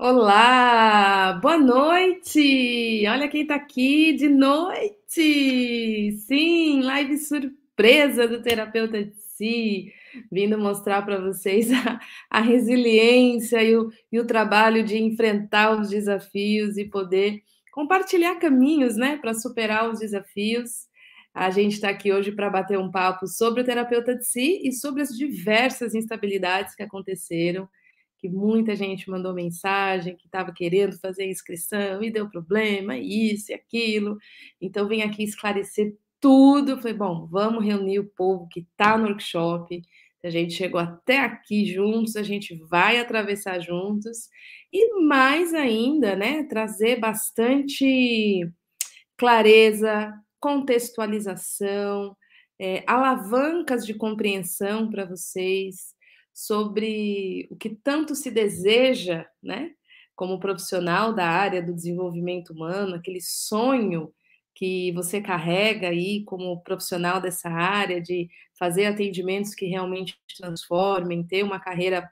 Olá, boa noite! Olha quem tá aqui de noite! Sim, live surpresa do Terapeuta de Si, vindo mostrar para vocês a, a resiliência e o, e o trabalho de enfrentar os desafios e poder compartilhar caminhos, né, para superar os desafios. A gente está aqui hoje para bater um papo sobre o terapeuta de si e sobre as diversas instabilidades que aconteceram que muita gente mandou mensagem que estava querendo fazer inscrição e deu problema, isso e aquilo. Então, vim aqui esclarecer tudo. Falei, bom, vamos reunir o povo que está no workshop. A gente chegou até aqui juntos, a gente vai atravessar juntos. E mais ainda, né, trazer bastante clareza, contextualização, é, alavancas de compreensão para vocês sobre o que tanto se deseja, né, como profissional da área do desenvolvimento humano, aquele sonho que você carrega aí como profissional dessa área de fazer atendimentos que realmente transformem, ter uma carreira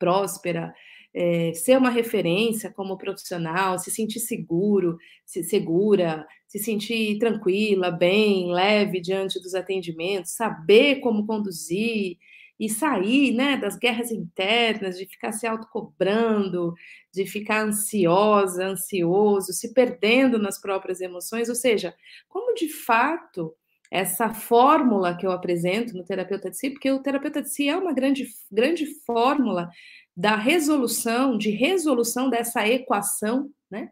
próspera, é, ser uma referência como profissional, se sentir seguro, se segura, se sentir tranquila, bem, leve diante dos atendimentos, saber como conduzir, e sair né, das guerras internas, de ficar se autocobrando, de ficar ansiosa, ansioso, se perdendo nas próprias emoções, ou seja, como de fato essa fórmula que eu apresento no terapeuta de si, porque o terapeuta de si é uma grande, grande fórmula da resolução, de resolução dessa equação, né?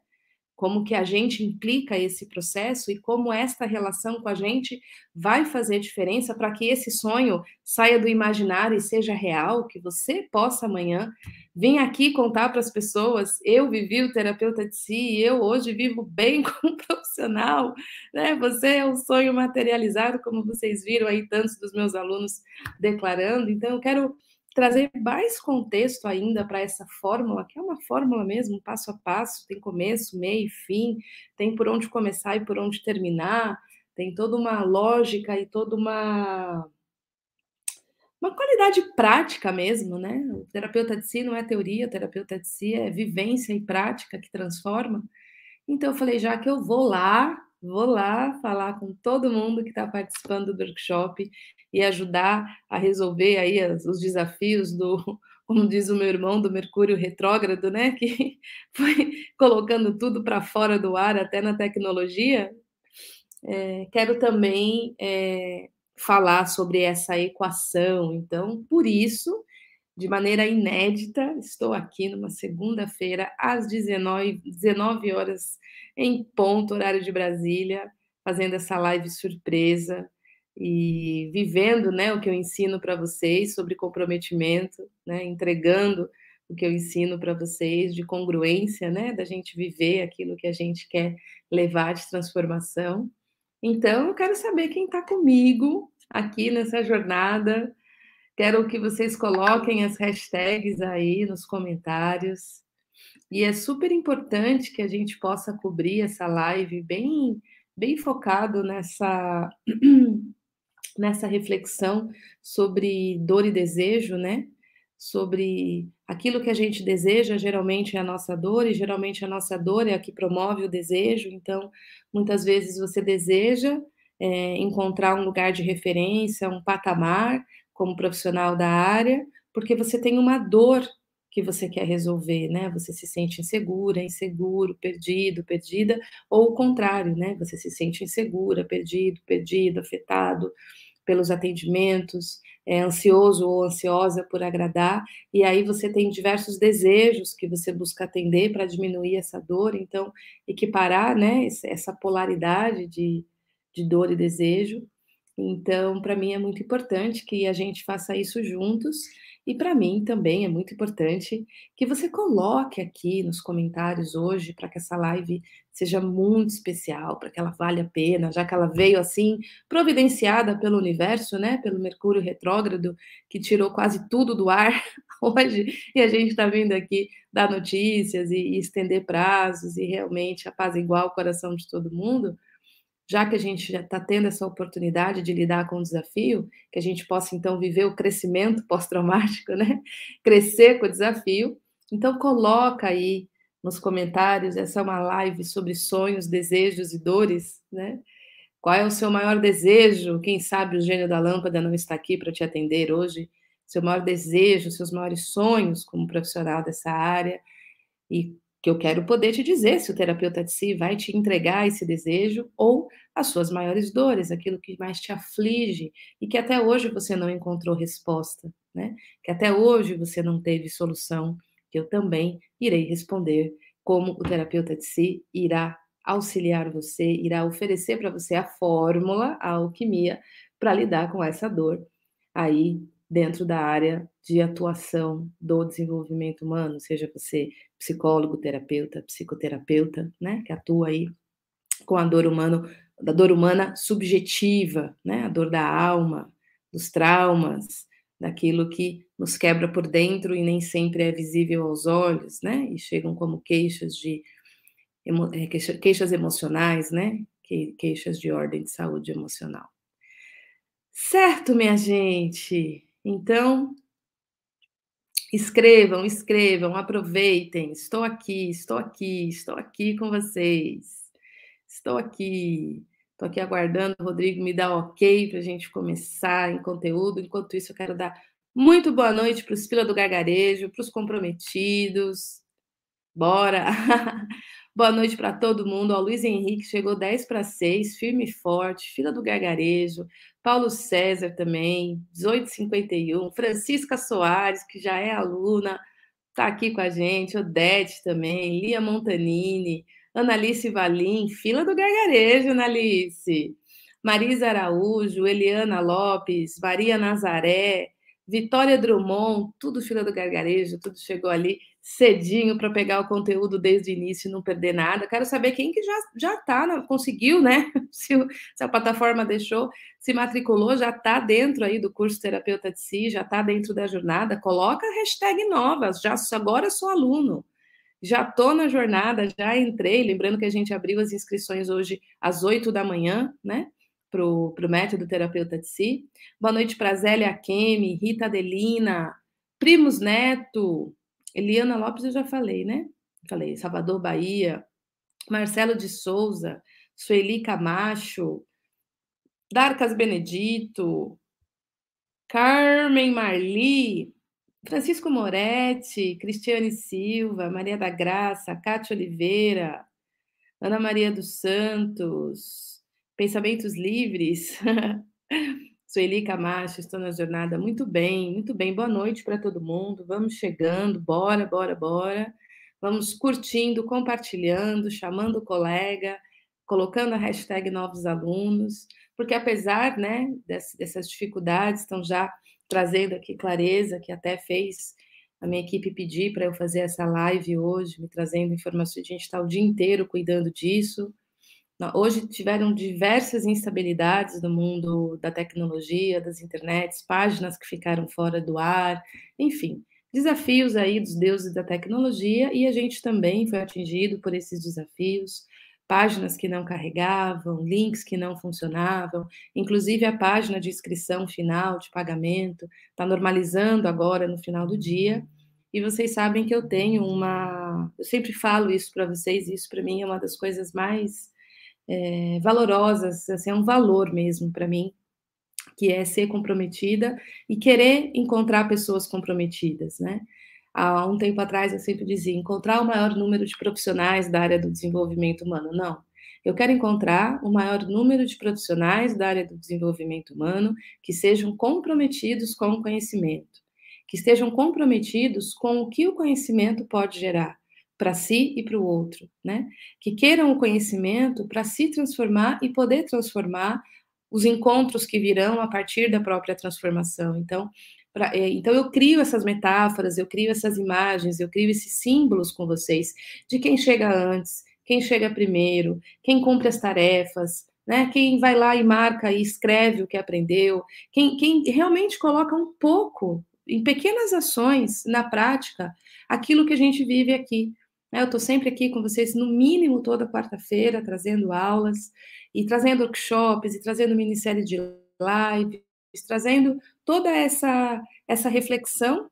Como que a gente implica esse processo e como esta relação com a gente vai fazer diferença para que esse sonho saia do imaginário e seja real, que você possa amanhã vir aqui contar para as pessoas, eu vivi o terapeuta de si, eu hoje vivo bem como profissional, né? Você é um sonho materializado, como vocês viram aí tantos dos meus alunos declarando. Então eu quero trazer mais contexto ainda para essa fórmula, que é uma fórmula mesmo, passo a passo, tem começo, meio, fim, tem por onde começar e por onde terminar, tem toda uma lógica e toda uma uma qualidade prática mesmo, né? O terapeuta de si não é teoria, o terapeuta de si é vivência e prática que transforma. Então eu falei, já que eu vou lá, vou lá falar com todo mundo que está participando do workshop e ajudar a resolver aí as, os desafios do, como diz o meu irmão, do Mercúrio retrógrado, né, que foi colocando tudo para fora do ar, até na tecnologia. É, quero também é, falar sobre essa equação. Então, por isso, de maneira inédita, estou aqui numa segunda-feira, às 19, 19 horas, em ponto, horário de Brasília, fazendo essa live surpresa e vivendo né, o que eu ensino para vocês sobre comprometimento, né, entregando o que eu ensino para vocês de congruência, né, da gente viver aquilo que a gente quer levar de transformação. Então, eu quero saber quem está comigo aqui nessa jornada. Quero que vocês coloquem as hashtags aí nos comentários. E é super importante que a gente possa cobrir essa live bem, bem focado nessa nessa reflexão sobre dor e desejo, né? Sobre aquilo que a gente deseja, geralmente é a nossa dor, e geralmente a nossa dor é a que promove o desejo. Então, muitas vezes você deseja é, encontrar um lugar de referência, um patamar como profissional da área, porque você tem uma dor que você quer resolver, né? Você se sente insegura, inseguro, perdido, perdida, ou o contrário, né? Você se sente insegura, perdido, perdido, afetado pelos atendimentos, é ansioso ou ansiosa por agradar, e aí você tem diversos desejos que você busca atender para diminuir essa dor, então equiparar, né, essa polaridade de, de dor e desejo. Então, para mim é muito importante que a gente faça isso juntos e para mim também é muito importante que você coloque aqui nos comentários hoje para que essa live seja muito especial, para que ela valha a pena, já que ela veio assim providenciada pelo universo, né, pelo Mercúrio retrógrado que tirou quase tudo do ar hoje e a gente está vindo aqui dar notícias e, e estender prazos e realmente apaziguar o coração de todo mundo já que a gente já está tendo essa oportunidade de lidar com o desafio, que a gente possa então viver o crescimento pós-traumático, né? Crescer com o desafio. Então coloca aí nos comentários, essa é uma live sobre sonhos, desejos e dores, né? Qual é o seu maior desejo? Quem sabe o gênio da lâmpada não está aqui para te atender hoje. Seu maior desejo, seus maiores sonhos como profissional dessa área. E que eu quero poder te dizer se o terapeuta de si vai te entregar esse desejo ou as suas maiores dores, aquilo que mais te aflige e que até hoje você não encontrou resposta, né? Que até hoje você não teve solução, que eu também irei responder como o terapeuta de si irá auxiliar você, irá oferecer para você a fórmula, a alquimia para lidar com essa dor aí dentro da área de atuação do desenvolvimento humano, seja você psicólogo, terapeuta, psicoterapeuta, né, que atua aí com a dor humana, da dor humana subjetiva, né, a dor da alma, dos traumas, daquilo que nos quebra por dentro e nem sempre é visível aos olhos, né, e chegam como queixas de é, queixas emocionais, né, queixas de ordem de saúde emocional. Certo, minha gente? Então, escrevam, escrevam, aproveitem. Estou aqui, estou aqui, estou aqui com vocês. Estou aqui. Estou aqui aguardando o Rodrigo me dar ok para a gente começar em conteúdo. Enquanto isso, eu quero dar muito boa noite para os Fila do Gargarejo, para os comprometidos. Bora! boa noite para todo mundo. O Luiz Henrique chegou 10 para 6, firme e forte. Fila do Gargarejo. Paulo César também, 1851, Francisca Soares, que já é aluna, está aqui com a gente, Odete também, Lia Montanini, Analice Valim, fila do gargarejo, Analice, Marisa Araújo, Eliana Lopes, Maria Nazaré, Vitória Drummond, tudo fila do gargarejo, tudo chegou ali cedinho para pegar o conteúdo desde o início e não perder nada. Quero saber quem que já já tá, conseguiu, né? Se, se, a plataforma deixou, se matriculou, já está dentro aí do curso terapeuta de si, já está dentro da jornada. Coloca hashtag novas. Já agora sou aluno. Já estou na jornada, já entrei. Lembrando que a gente abriu as inscrições hoje às 8 da manhã, né? Para o método terapeuta de si. Boa noite para Zélia Kemi, Rita Adelina, Primos Neto, Eliana Lopes eu já falei, né? Falei, Salvador Bahia, Marcelo de Souza, Sueli Camacho, Darcas Benedito, Carmen Marli, Francisco Moretti, Cristiane Silva, Maria da Graça, Cátia Oliveira, Ana Maria dos Santos, Pensamentos Livres, Sueli Camacho, estou na jornada. Muito bem, muito bem. Boa noite para todo mundo. Vamos chegando, bora, bora, bora. Vamos curtindo, compartilhando, chamando o colega, colocando a hashtag novos alunos, porque apesar né, dessas dificuldades, estão já trazendo aqui clareza, que até fez a minha equipe pedir para eu fazer essa live hoje, me trazendo informações. A gente está o dia inteiro cuidando disso. Hoje tiveram diversas instabilidades no mundo da tecnologia, das internets, páginas que ficaram fora do ar, enfim, desafios aí dos deuses da tecnologia e a gente também foi atingido por esses desafios. Páginas que não carregavam, links que não funcionavam, inclusive a página de inscrição final, de pagamento, está normalizando agora no final do dia. E vocês sabem que eu tenho uma. Eu sempre falo isso para vocês, isso para mim é uma das coisas mais é, valorosas, assim, é um valor mesmo para mim, que é ser comprometida e querer encontrar pessoas comprometidas, né? Há um tempo atrás eu sempre dizia encontrar o maior número de profissionais da área do desenvolvimento humano. Não, eu quero encontrar o maior número de profissionais da área do desenvolvimento humano que sejam comprometidos com o conhecimento, que estejam comprometidos com o que o conhecimento pode gerar, para si e para o outro, né? Que queiram o conhecimento para se transformar e poder transformar os encontros que virão a partir da própria transformação. Então, pra, é, então eu crio essas metáforas, eu crio essas imagens, eu crio esses símbolos com vocês de quem chega antes, quem chega primeiro, quem cumpre as tarefas, né? Quem vai lá e marca e escreve o que aprendeu, quem, quem realmente coloca um pouco, em pequenas ações, na prática, aquilo que a gente vive aqui. Né, eu estou sempre aqui com vocês, no mínimo toda quarta-feira, trazendo aulas, e trazendo workshops, e trazendo minissérie de lives, trazendo toda essa, essa reflexão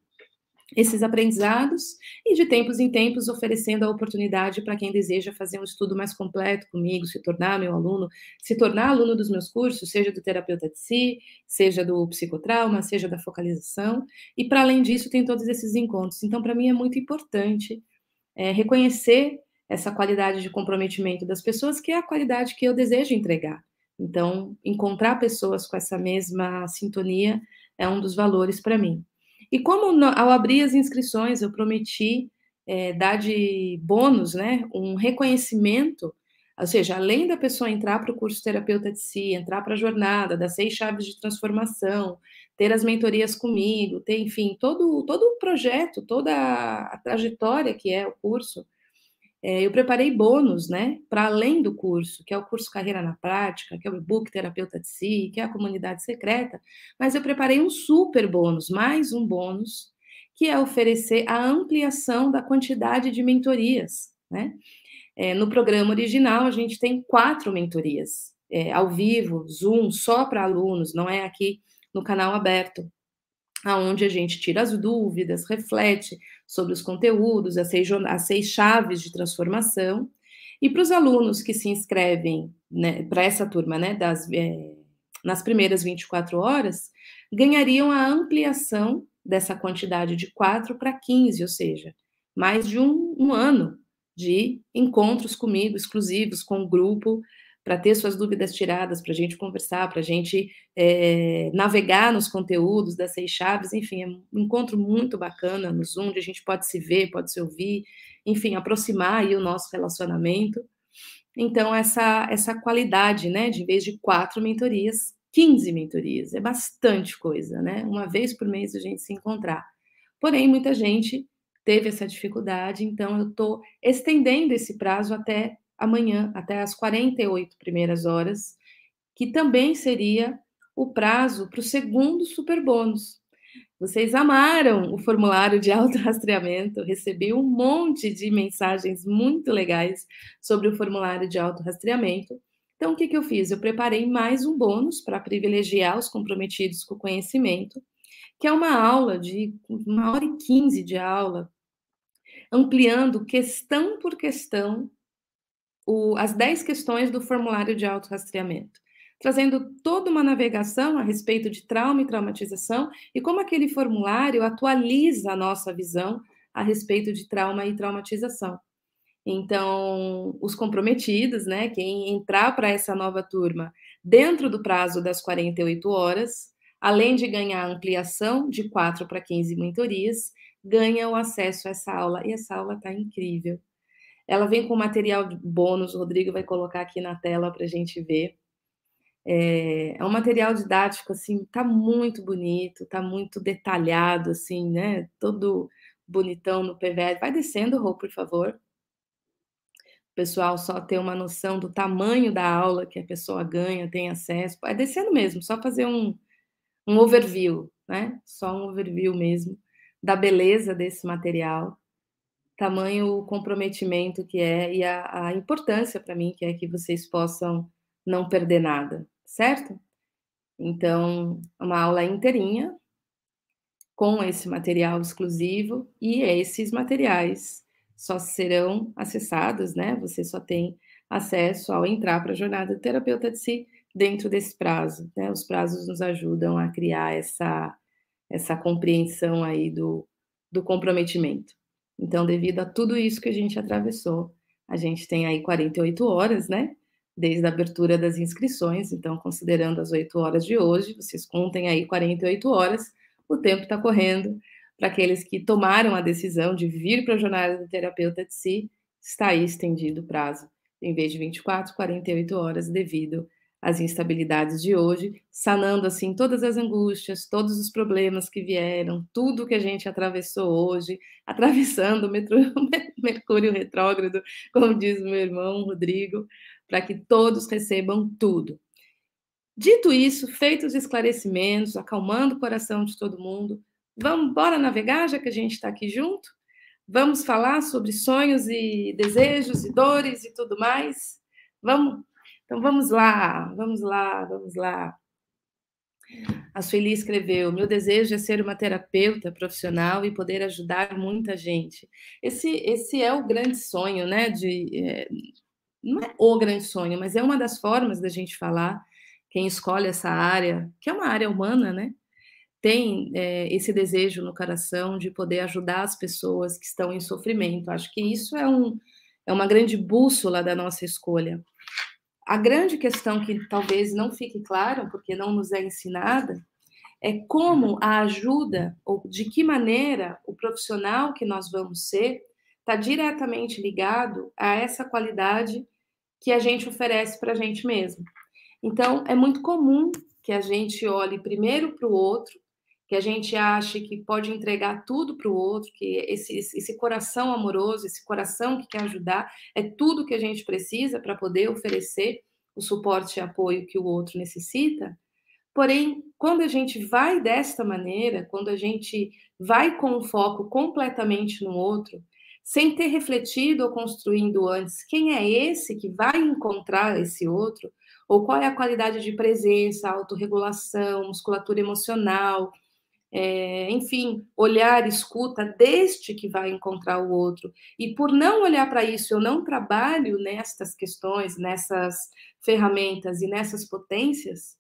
esses aprendizados e de tempos em tempos oferecendo a oportunidade para quem deseja fazer um estudo mais completo comigo, se tornar meu aluno, se tornar aluno dos meus cursos, seja do terapeuta de si, seja do psicotrauma, seja da focalização. E para além disso, tem todos esses encontros. Então, para mim é muito importante é, reconhecer essa qualidade de comprometimento das pessoas, que é a qualidade que eu desejo entregar. Então, encontrar pessoas com essa mesma sintonia é um dos valores para mim. E como no, ao abrir as inscrições eu prometi é, dar de bônus, né, um reconhecimento, ou seja, além da pessoa entrar para o curso terapeuta de si, entrar para a jornada das seis chaves de transformação, ter as mentorias comigo, ter, enfim, todo, todo o projeto, toda a trajetória que é o curso, é, eu preparei bônus, né, para além do curso, que é o curso Carreira na Prática, que é o e-book Terapeuta de Si, que é a comunidade secreta, mas eu preparei um super bônus, mais um bônus, que é oferecer a ampliação da quantidade de mentorias, né? É, no programa original, a gente tem quatro mentorias, é, ao vivo, Zoom, só para alunos, não é aqui no canal aberto aonde a gente tira as dúvidas, reflete sobre os conteúdos, as seis, as seis chaves de transformação. E para os alunos que se inscrevem né, para essa turma, né, das, é, nas primeiras 24 horas, ganhariam a ampliação dessa quantidade de 4 para 15, ou seja, mais de um, um ano de encontros comigo, exclusivos, com o grupo, para ter suas dúvidas tiradas, para a gente conversar, para a gente é, navegar nos conteúdos das seis chaves, enfim, é um encontro muito bacana no Zoom, onde a gente pode se ver, pode se ouvir, enfim, aproximar aí o nosso relacionamento. Então, essa, essa qualidade, né, de em vez de quatro mentorias, 15 mentorias, é bastante coisa, né? Uma vez por mês a gente se encontrar. Porém, muita gente teve essa dificuldade, então eu estou estendendo esse prazo até amanhã, até as 48 primeiras horas, que também seria o prazo para o segundo super bônus. Vocês amaram o formulário de autorrastreamento, recebi um monte de mensagens muito legais sobre o formulário de autorrastreamento. Então, o que, que eu fiz? Eu preparei mais um bônus para privilegiar os comprometidos com o conhecimento, que é uma aula de uma hora e quinze de aula, ampliando questão por questão o, as 10 questões do formulário de autorrastreamento, trazendo toda uma navegação a respeito de trauma e traumatização e como aquele formulário atualiza a nossa visão a respeito de trauma e traumatização. Então, os comprometidos, né, quem entrar para essa nova turma dentro do prazo das 48 horas, além de ganhar ampliação de 4 para 15 mentorias, ganha o acesso a essa aula. E essa aula está incrível. Ela vem com material bônus, o Rodrigo vai colocar aqui na tela para a gente ver. É, é, um material didático, assim, tá muito bonito, tá muito detalhado, assim, né? Todo bonitão no PVL. Vai descendo, Rô, por favor. O pessoal só ter uma noção do tamanho da aula que a pessoa ganha, tem acesso. É descendo mesmo, só fazer um, um overview, né? Só um overview mesmo da beleza desse material tamanho o comprometimento que é e a, a importância para mim que é que vocês possam não perder nada, certo? Então, uma aula inteirinha com esse material exclusivo e esses materiais só serão acessados, né? Você só tem acesso ao entrar para a jornada do terapeuta de si dentro desse prazo, né? Os prazos nos ajudam a criar essa essa compreensão aí do, do comprometimento. Então, devido a tudo isso que a gente atravessou, a gente tem aí 48 horas, né? Desde a abertura das inscrições. Então, considerando as 8 horas de hoje, vocês contem aí 48 horas, o tempo está correndo. Para aqueles que tomaram a decisão de vir para a jornada do terapeuta de si, está aí estendido o prazo, em vez de 24, 48 horas, devido as instabilidades de hoje, sanando assim todas as angústias, todos os problemas que vieram, tudo que a gente atravessou hoje, atravessando o Mercúrio retrógrado, como diz meu irmão Rodrigo, para que todos recebam tudo. Dito isso, feitos os esclarecimentos, acalmando o coração de todo mundo, vamos bora navegar, já que a gente está aqui junto? Vamos falar sobre sonhos e desejos e dores e tudo mais? Vamos então vamos lá, vamos lá, vamos lá. A Sueli escreveu: Meu desejo é ser uma terapeuta profissional e poder ajudar muita gente. Esse, esse é o grande sonho, né? De, é, não é o grande sonho, mas é uma das formas da gente falar. Quem escolhe essa área, que é uma área humana, né? Tem é, esse desejo no coração de poder ajudar as pessoas que estão em sofrimento. Acho que isso é, um, é uma grande bússola da nossa escolha. A grande questão que talvez não fique clara, porque não nos é ensinada, é como a ajuda, ou de que maneira o profissional que nós vamos ser, está diretamente ligado a essa qualidade que a gente oferece para a gente mesmo. Então, é muito comum que a gente olhe primeiro para o outro, que a gente ache que pode entregar tudo para o outro, que esse, esse coração amoroso, esse coração que quer ajudar, é tudo que a gente precisa para poder oferecer o suporte e apoio que o outro necessita. Porém, quando a gente vai desta maneira, quando a gente vai com o foco completamente no outro, sem ter refletido ou construindo antes quem é esse que vai encontrar esse outro, ou qual é a qualidade de presença, autorregulação, musculatura emocional, é, enfim, olhar, escuta deste que vai encontrar o outro. E por não olhar para isso, eu não trabalho nestas questões, nessas ferramentas e nessas potências,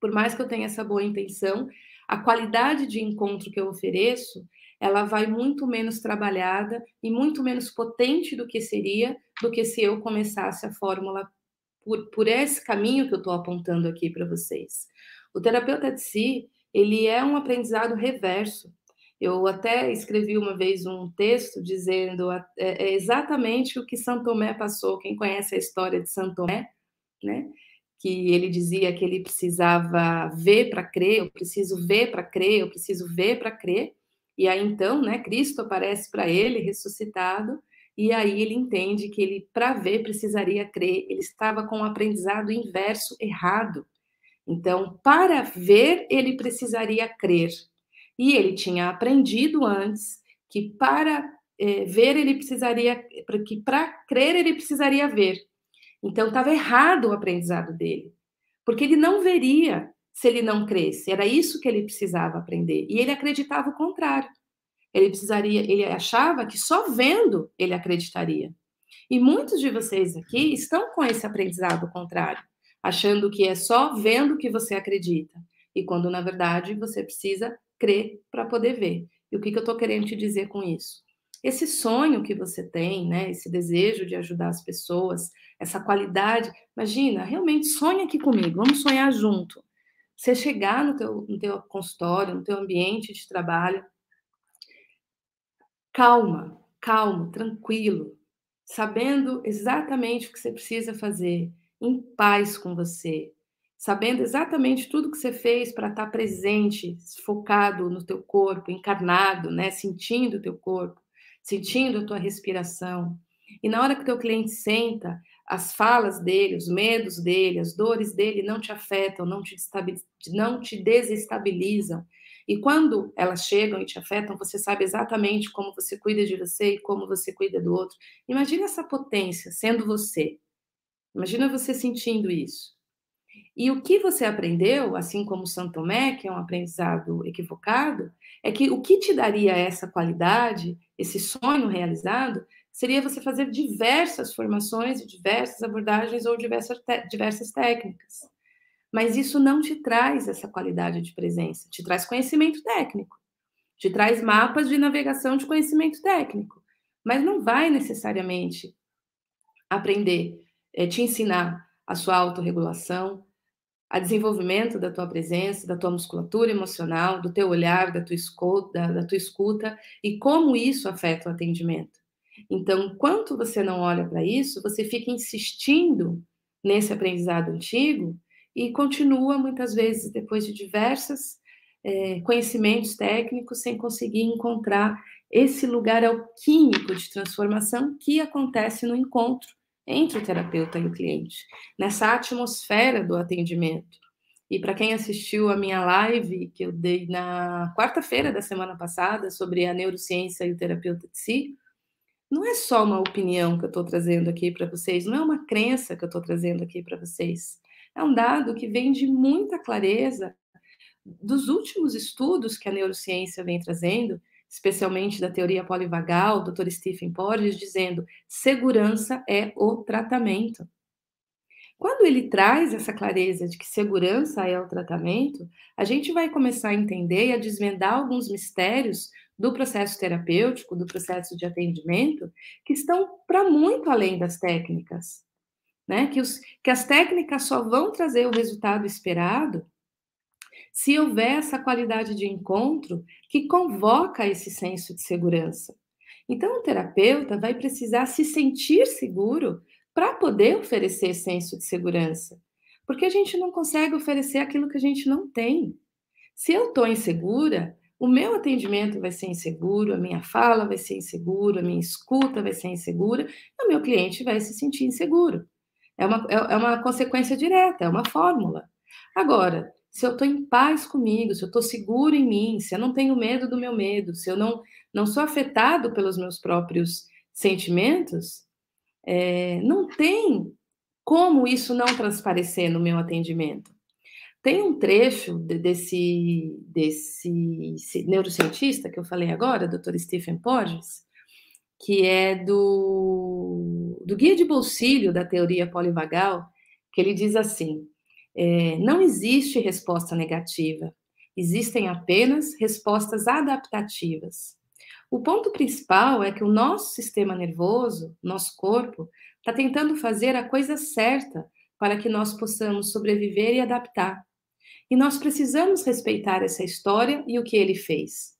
por mais que eu tenha essa boa intenção, a qualidade de encontro que eu ofereço, ela vai muito menos trabalhada e muito menos potente do que seria do que se eu começasse a fórmula por, por esse caminho que eu estou apontando aqui para vocês. O terapeuta de si, ele é um aprendizado reverso. Eu até escrevi uma vez um texto dizendo é, é exatamente o que Santo Tomé passou. Quem conhece a história de Santo Tomé, né? que ele dizia que ele precisava ver para crer, eu preciso ver para crer, eu preciso ver para crer. E aí então, né, Cristo aparece para ele ressuscitado, e aí ele entende que ele para ver precisaria crer. Ele estava com o aprendizado inverso errado. Então, para ver ele precisaria crer. E ele tinha aprendido antes que para é, ver ele precisaria, que para crer ele precisaria ver. Então, estava errado o aprendizado dele, porque ele não veria se ele não cresce. Era isso que ele precisava aprender. E ele acreditava o contrário. Ele precisaria, ele achava que só vendo ele acreditaria. E muitos de vocês aqui estão com esse aprendizado contrário, achando que é só vendo que você acredita. E quando na verdade você precisa crer para poder ver. E o que, que eu estou querendo te dizer com isso? Esse sonho que você tem, né, esse desejo de ajudar as pessoas, essa qualidade, imagina, realmente sonha aqui comigo, vamos sonhar junto. Você chegar no teu, no teu consultório, no teu ambiente de trabalho, calma, calmo, tranquilo, sabendo exatamente o que você precisa fazer, em paz com você, sabendo exatamente tudo que você fez para estar presente, focado no teu corpo, encarnado, né, sentindo o teu corpo sentindo a tua respiração. E na hora que teu cliente senta, as falas dele, os medos dele, as dores dele não te afetam, não te, não te desestabilizam. E quando elas chegam e te afetam, você sabe exatamente como você cuida de você e como você cuida do outro. Imagina essa potência sendo você. Imagina você sentindo isso. E o que você aprendeu, assim como Santo Tomé, que é um aprendizado equivocado, é que o que te daria essa qualidade, esse sonho realizado, seria você fazer diversas formações, diversas abordagens ou diversas, diversas técnicas. Mas isso não te traz essa qualidade de presença, te traz conhecimento técnico, te traz mapas de navegação de conhecimento técnico, mas não vai necessariamente aprender, é, te ensinar a sua autorregulação, a desenvolvimento da tua presença, da tua musculatura emocional, do teu olhar, da tua escuta, da, da tua escuta e como isso afeta o atendimento. Então, enquanto você não olha para isso, você fica insistindo nesse aprendizado antigo e continua muitas vezes depois de diversos é, conhecimentos técnicos sem conseguir encontrar esse lugar alquímico de transformação que acontece no encontro entre o terapeuta e o cliente, nessa atmosfera do atendimento. E para quem assistiu a minha live que eu dei na quarta-feira da semana passada sobre a neurociência e o terapeuta de si, não é só uma opinião que eu estou trazendo aqui para vocês, não é uma crença que eu estou trazendo aqui para vocês. É um dado que vem de muita clareza dos últimos estudos que a neurociência vem trazendo, especialmente da teoria polivagal, Dr. Stephen Porges, dizendo segurança é o tratamento. Quando ele traz essa clareza de que segurança é o tratamento, a gente vai começar a entender e a desvendar alguns mistérios do processo terapêutico, do processo de atendimento, que estão para muito além das técnicas. Né? Que, os, que as técnicas só vão trazer o resultado esperado se houver essa qualidade de encontro que convoca esse senso de segurança. Então, o terapeuta vai precisar se sentir seguro para poder oferecer senso de segurança. Porque a gente não consegue oferecer aquilo que a gente não tem. Se eu estou insegura, o meu atendimento vai ser inseguro, a minha fala vai ser insegura, a minha escuta vai ser insegura, e o meu cliente vai se sentir inseguro. É uma, é, é uma consequência direta, é uma fórmula. Agora, se eu estou em paz comigo, se eu estou seguro em mim, se eu não tenho medo do meu medo, se eu não, não sou afetado pelos meus próprios sentimentos, é, não tem como isso não transparecer no meu atendimento. Tem um trecho desse, desse neurocientista que eu falei agora, Dr. Stephen Porges, que é do, do Guia de Bolsilho da Teoria Polivagal, que ele diz assim: é, não existe resposta negativa, existem apenas respostas adaptativas. O ponto principal é que o nosso sistema nervoso, nosso corpo, está tentando fazer a coisa certa para que nós possamos sobreviver e adaptar. E nós precisamos respeitar essa história e o que ele fez.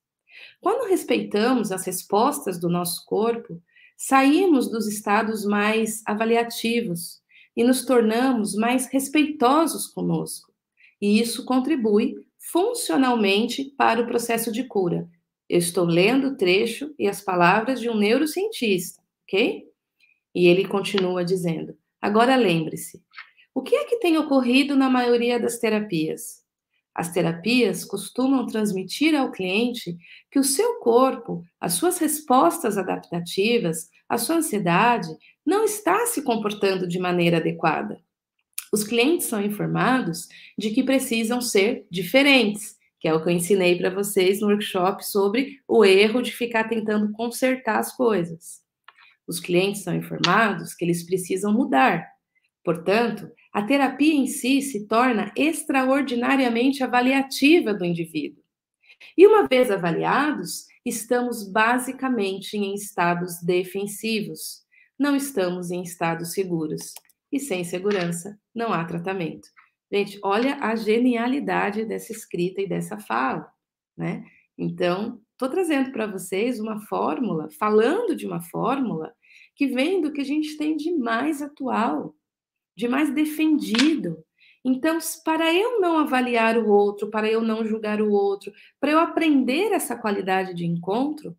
Quando respeitamos as respostas do nosso corpo, saímos dos estados mais avaliativos, e nos tornamos mais respeitosos conosco. E isso contribui funcionalmente para o processo de cura. Eu estou lendo o trecho e as palavras de um neurocientista, ok? E ele continua dizendo: agora lembre-se, o que é que tem ocorrido na maioria das terapias? As terapias costumam transmitir ao cliente que o seu corpo, as suas respostas adaptativas, a sua ansiedade não está se comportando de maneira adequada. Os clientes são informados de que precisam ser diferentes, que é o que eu ensinei para vocês no workshop sobre o erro de ficar tentando consertar as coisas. Os clientes são informados que eles precisam mudar. Portanto, a terapia em si se torna extraordinariamente avaliativa do indivíduo. E uma vez avaliados, estamos basicamente em estados defensivos, não estamos em estados seguros. E sem segurança não há tratamento. Gente, olha a genialidade dessa escrita e dessa fala, né? Então, estou trazendo para vocês uma fórmula, falando de uma fórmula que vem do que a gente tem de mais atual, de mais defendido. Então, para eu não avaliar o outro, para eu não julgar o outro, para eu aprender essa qualidade de encontro,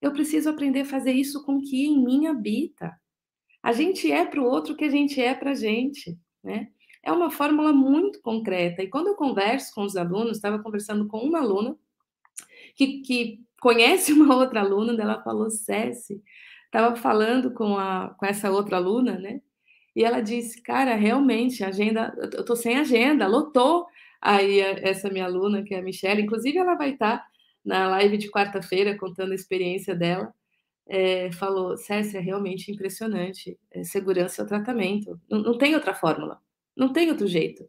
eu preciso aprender a fazer isso com que em mim habita. A gente é para o outro o que a gente é para a gente, né? É uma fórmula muito concreta. E quando eu converso com os alunos, estava conversando com uma aluna que, que conhece uma outra aluna, ela falou, Céci, estava falando com, a, com essa outra aluna, né? E ela disse, cara, realmente, agenda, eu estou sem agenda, lotou. Aí essa minha aluna, que é a Michelle, inclusive ela vai estar tá na live de quarta-feira contando a experiência dela é, falou: Cécia, é realmente impressionante. É, segurança é o tratamento. Não, não tem outra fórmula. Não tem outro jeito.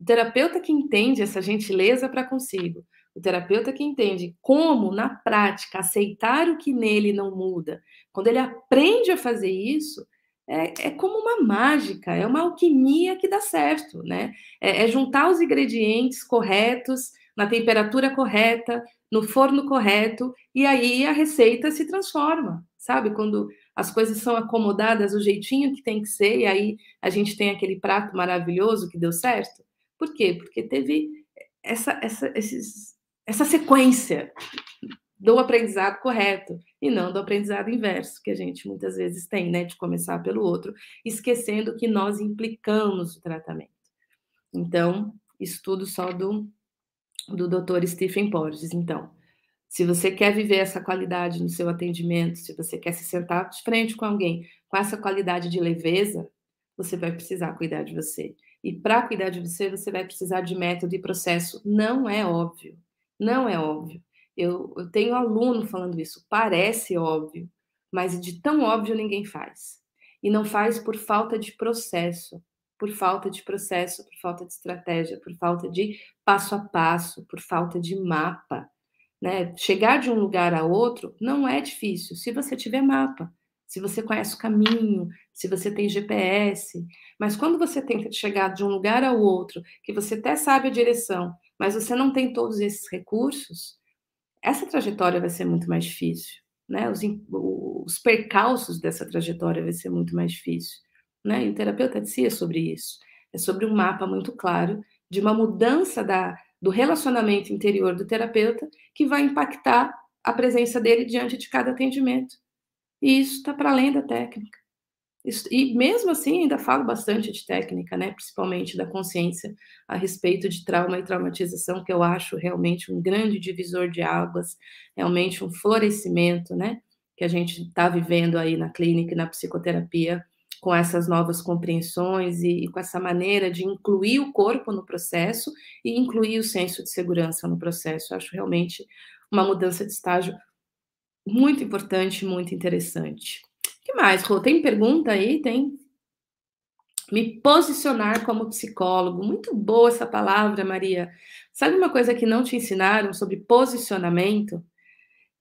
O terapeuta que entende essa gentileza para consigo, o terapeuta que entende como, na prática, aceitar o que nele não muda, quando ele aprende a fazer isso, é, é como uma mágica, é uma alquimia que dá certo, né? É, é juntar os ingredientes corretos, na temperatura correta, no forno correto, e aí a receita se transforma, sabe? Quando as coisas são acomodadas do jeitinho que tem que ser, e aí a gente tem aquele prato maravilhoso que deu certo. Por quê? Porque teve essa, essa, esses, essa sequência do aprendizado correto e não do aprendizado inverso, que a gente muitas vezes tem, né? De começar pelo outro, esquecendo que nós implicamos o tratamento. Então, estudo só do do Dr. Stephen Porges. Então, se você quer viver essa qualidade no seu atendimento, se você quer se sentar de frente com alguém com essa qualidade de leveza, você vai precisar cuidar de você. E para cuidar de você, você vai precisar de método e processo. Não é óbvio. Não é óbvio. Eu, eu tenho aluno falando isso. Parece óbvio, mas de tão óbvio ninguém faz. E não faz por falta de processo, por falta de processo, por falta de estratégia, por falta de passo a passo, por falta de mapa. Né? Chegar de um lugar a outro não é difícil se você tiver mapa, se você conhece o caminho, se você tem GPS. Mas quando você tenta chegar de um lugar ao outro, que você até sabe a direção, mas você não tem todos esses recursos, essa trajetória vai ser muito mais difícil. Né? Os, os percalços dessa trajetória vai ser muito mais difícil. Né? E o terapeuta de si é sobre isso. É sobre um mapa muito claro de uma mudança da, do relacionamento interior do terapeuta que vai impactar a presença dele diante de cada atendimento. E isso está para além da técnica. E mesmo assim, ainda falo bastante de técnica, né? principalmente da consciência a respeito de trauma e traumatização, que eu acho realmente um grande divisor de águas, realmente um florescimento né? que a gente está vivendo aí na clínica e na psicoterapia com essas novas compreensões e, e, com essa maneira de incluir o corpo no processo e incluir o senso de segurança no processo. Eu acho realmente uma mudança de estágio muito importante, muito interessante. Que mais, Rô? Tem pergunta aí? Tem? Me posicionar como psicólogo. Muito boa essa palavra, Maria. Sabe uma coisa que não te ensinaram sobre posicionamento?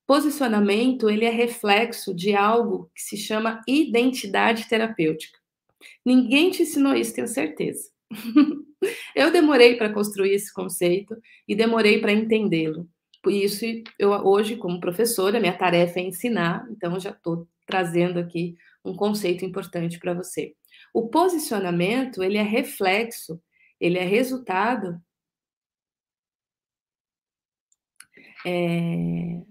Posicionamento, ele é reflexo de algo que se chama identidade terapêutica. Ninguém te ensinou isso, tenho certeza. eu demorei para construir esse conceito e demorei para entendê-lo. Isso, eu hoje, como professora, minha tarefa é ensinar, então já estou trazendo aqui um conceito importante para você. O posicionamento, ele é reflexo, ele é resultado é,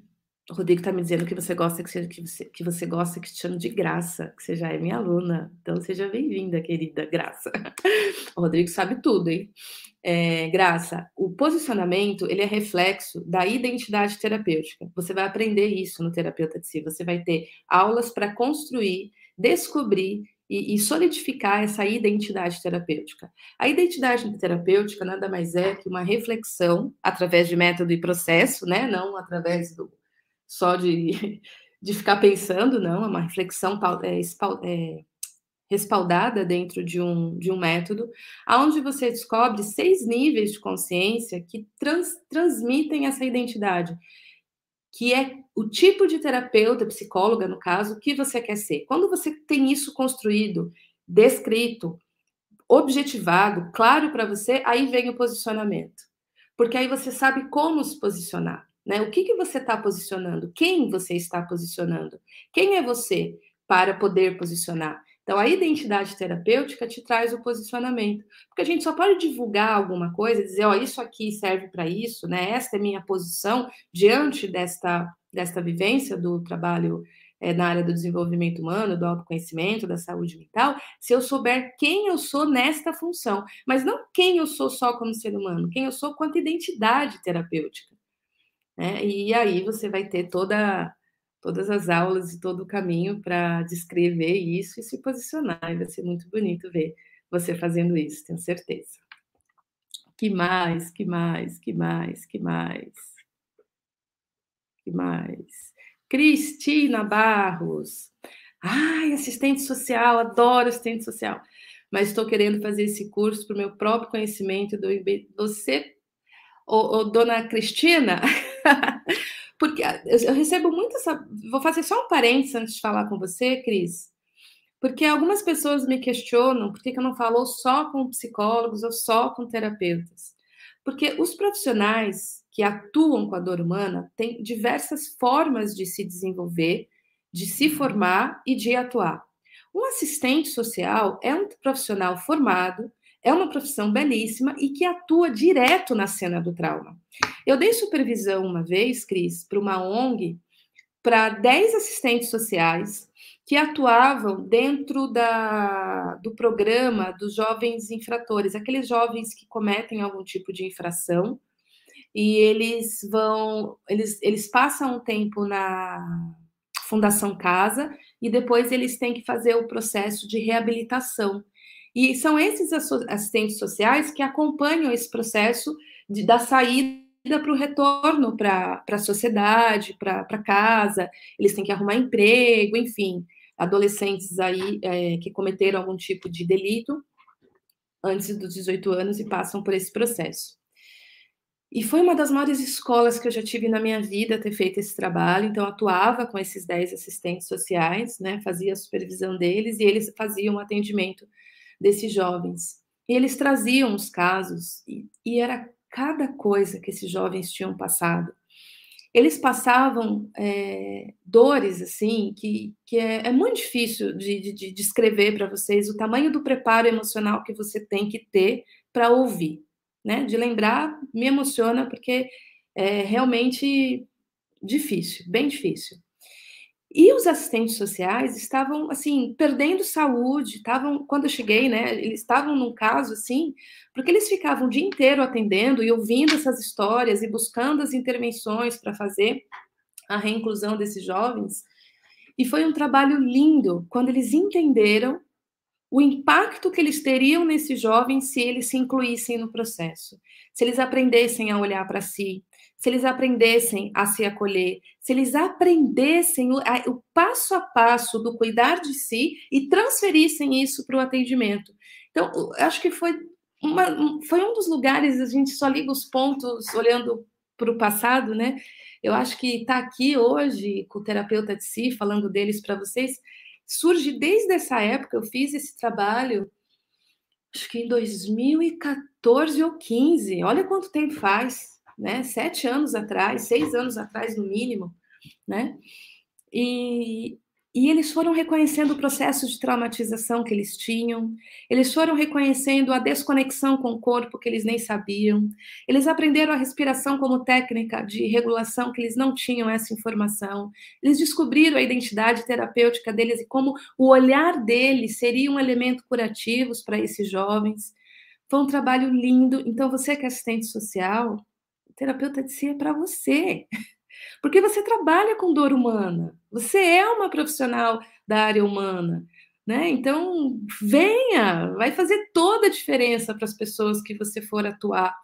o Rodrigo está me dizendo que você gosta que, seja, que, você, que você gosta que te chame de Graça, que você já é minha aluna. Então seja bem-vinda, querida Graça. O Rodrigo sabe tudo, hein? É, Graça, o posicionamento ele é reflexo da identidade terapêutica. Você vai aprender isso no terapeuta de si. Você vai ter aulas para construir, descobrir e, e, solidificar essa identidade terapêutica. A identidade terapêutica nada mais é que uma reflexão através de método e processo, né? Não através do só de, de ficar pensando, não, é uma reflexão é, é, respaldada dentro de um, de um método, onde você descobre seis níveis de consciência que trans, transmitem essa identidade, que é o tipo de terapeuta, psicóloga, no caso, que você quer ser. Quando você tem isso construído, descrito, objetivado, claro para você, aí vem o posicionamento. Porque aí você sabe como se posicionar. Né? O que, que você está posicionando? Quem você está posicionando? Quem é você para poder posicionar? Então, a identidade terapêutica te traz o posicionamento. Porque a gente só pode divulgar alguma coisa, dizer, ó, oh, isso aqui serve para isso, né? Esta é minha posição diante desta, desta vivência do trabalho é, na área do desenvolvimento humano, do autoconhecimento, da saúde mental, se eu souber quem eu sou nesta função. Mas não quem eu sou só como ser humano, quem eu sou quanto identidade terapêutica. Né? E aí você vai ter toda, todas as aulas e todo o caminho para descrever isso e se posicionar. E vai ser muito bonito ver você fazendo isso, tenho certeza. Que mais, que mais, que mais, que mais? Que mais? Cristina Barros. Ai, assistente social, adoro assistente social. Mas estou querendo fazer esse curso para o meu próprio conhecimento do Você ô, ô, dona Cristina, porque eu recebo muito essa. Vou fazer só um parênteses antes de falar com você, Cris, porque algumas pessoas me questionam por que, que eu não falo só com psicólogos ou só com terapeutas. Porque os profissionais que atuam com a dor humana têm diversas formas de se desenvolver, de se formar e de atuar. Um assistente social é um profissional formado é uma profissão belíssima e que atua direto na cena do trauma. Eu dei supervisão uma vez, Cris, para uma ONG, para 10 assistentes sociais que atuavam dentro da, do programa dos jovens infratores, aqueles jovens que cometem algum tipo de infração e eles vão, eles, eles passam um tempo na Fundação Casa e depois eles têm que fazer o processo de reabilitação. E são esses assistentes sociais que acompanham esse processo de, da saída para o retorno para a sociedade, para casa, eles têm que arrumar emprego, enfim, adolescentes aí é, que cometeram algum tipo de delito antes dos 18 anos e passam por esse processo. E foi uma das maiores escolas que eu já tive na minha vida ter feito esse trabalho. Então, atuava com esses 10 assistentes sociais, né, fazia a supervisão deles e eles faziam o atendimento desses jovens. E eles traziam os casos, e, e era cada coisa que esses jovens tinham passado. Eles passavam é, dores, assim, que, que é, é muito difícil de, de, de descrever para vocês o tamanho do preparo emocional que você tem que ter para ouvir né? De lembrar, me emociona porque é realmente difícil, bem difícil. E os assistentes sociais estavam assim perdendo saúde, estavam quando eu cheguei, né? Eles estavam num caso assim, porque eles ficavam o dia inteiro atendendo e ouvindo essas histórias e buscando as intervenções para fazer a reinclusão desses jovens. E foi um trabalho lindo quando eles entenderam o impacto que eles teriam nesses jovens se eles se incluíssem no processo, se eles aprendessem a olhar para si, se eles aprendessem a se acolher, se eles aprendessem o, a, o passo a passo do cuidar de si e transferissem isso para o atendimento. Então, acho que foi, uma, foi um dos lugares, a gente só liga os pontos olhando para o passado, né? Eu acho que estar tá aqui hoje com o terapeuta de si, falando deles para vocês, surge desde essa época. Eu fiz esse trabalho, acho que em 2014 ou 15. Olha quanto tempo faz, né? Sete anos atrás, seis anos atrás, no mínimo, né? E, e eles foram reconhecendo o processo de traumatização que eles tinham, eles foram reconhecendo a desconexão com o corpo que eles nem sabiam, eles aprenderam a respiração como técnica de regulação que eles não tinham essa informação, eles descobriram a identidade terapêutica deles e como o olhar deles seria um elemento curativo para esses jovens. Foi um trabalho lindo. Então, você que é assistente social, o terapeuta de si é para você. Porque você trabalha com dor humana, você é uma profissional da área humana, né? Então, venha, vai fazer toda a diferença para as pessoas que você for atuar,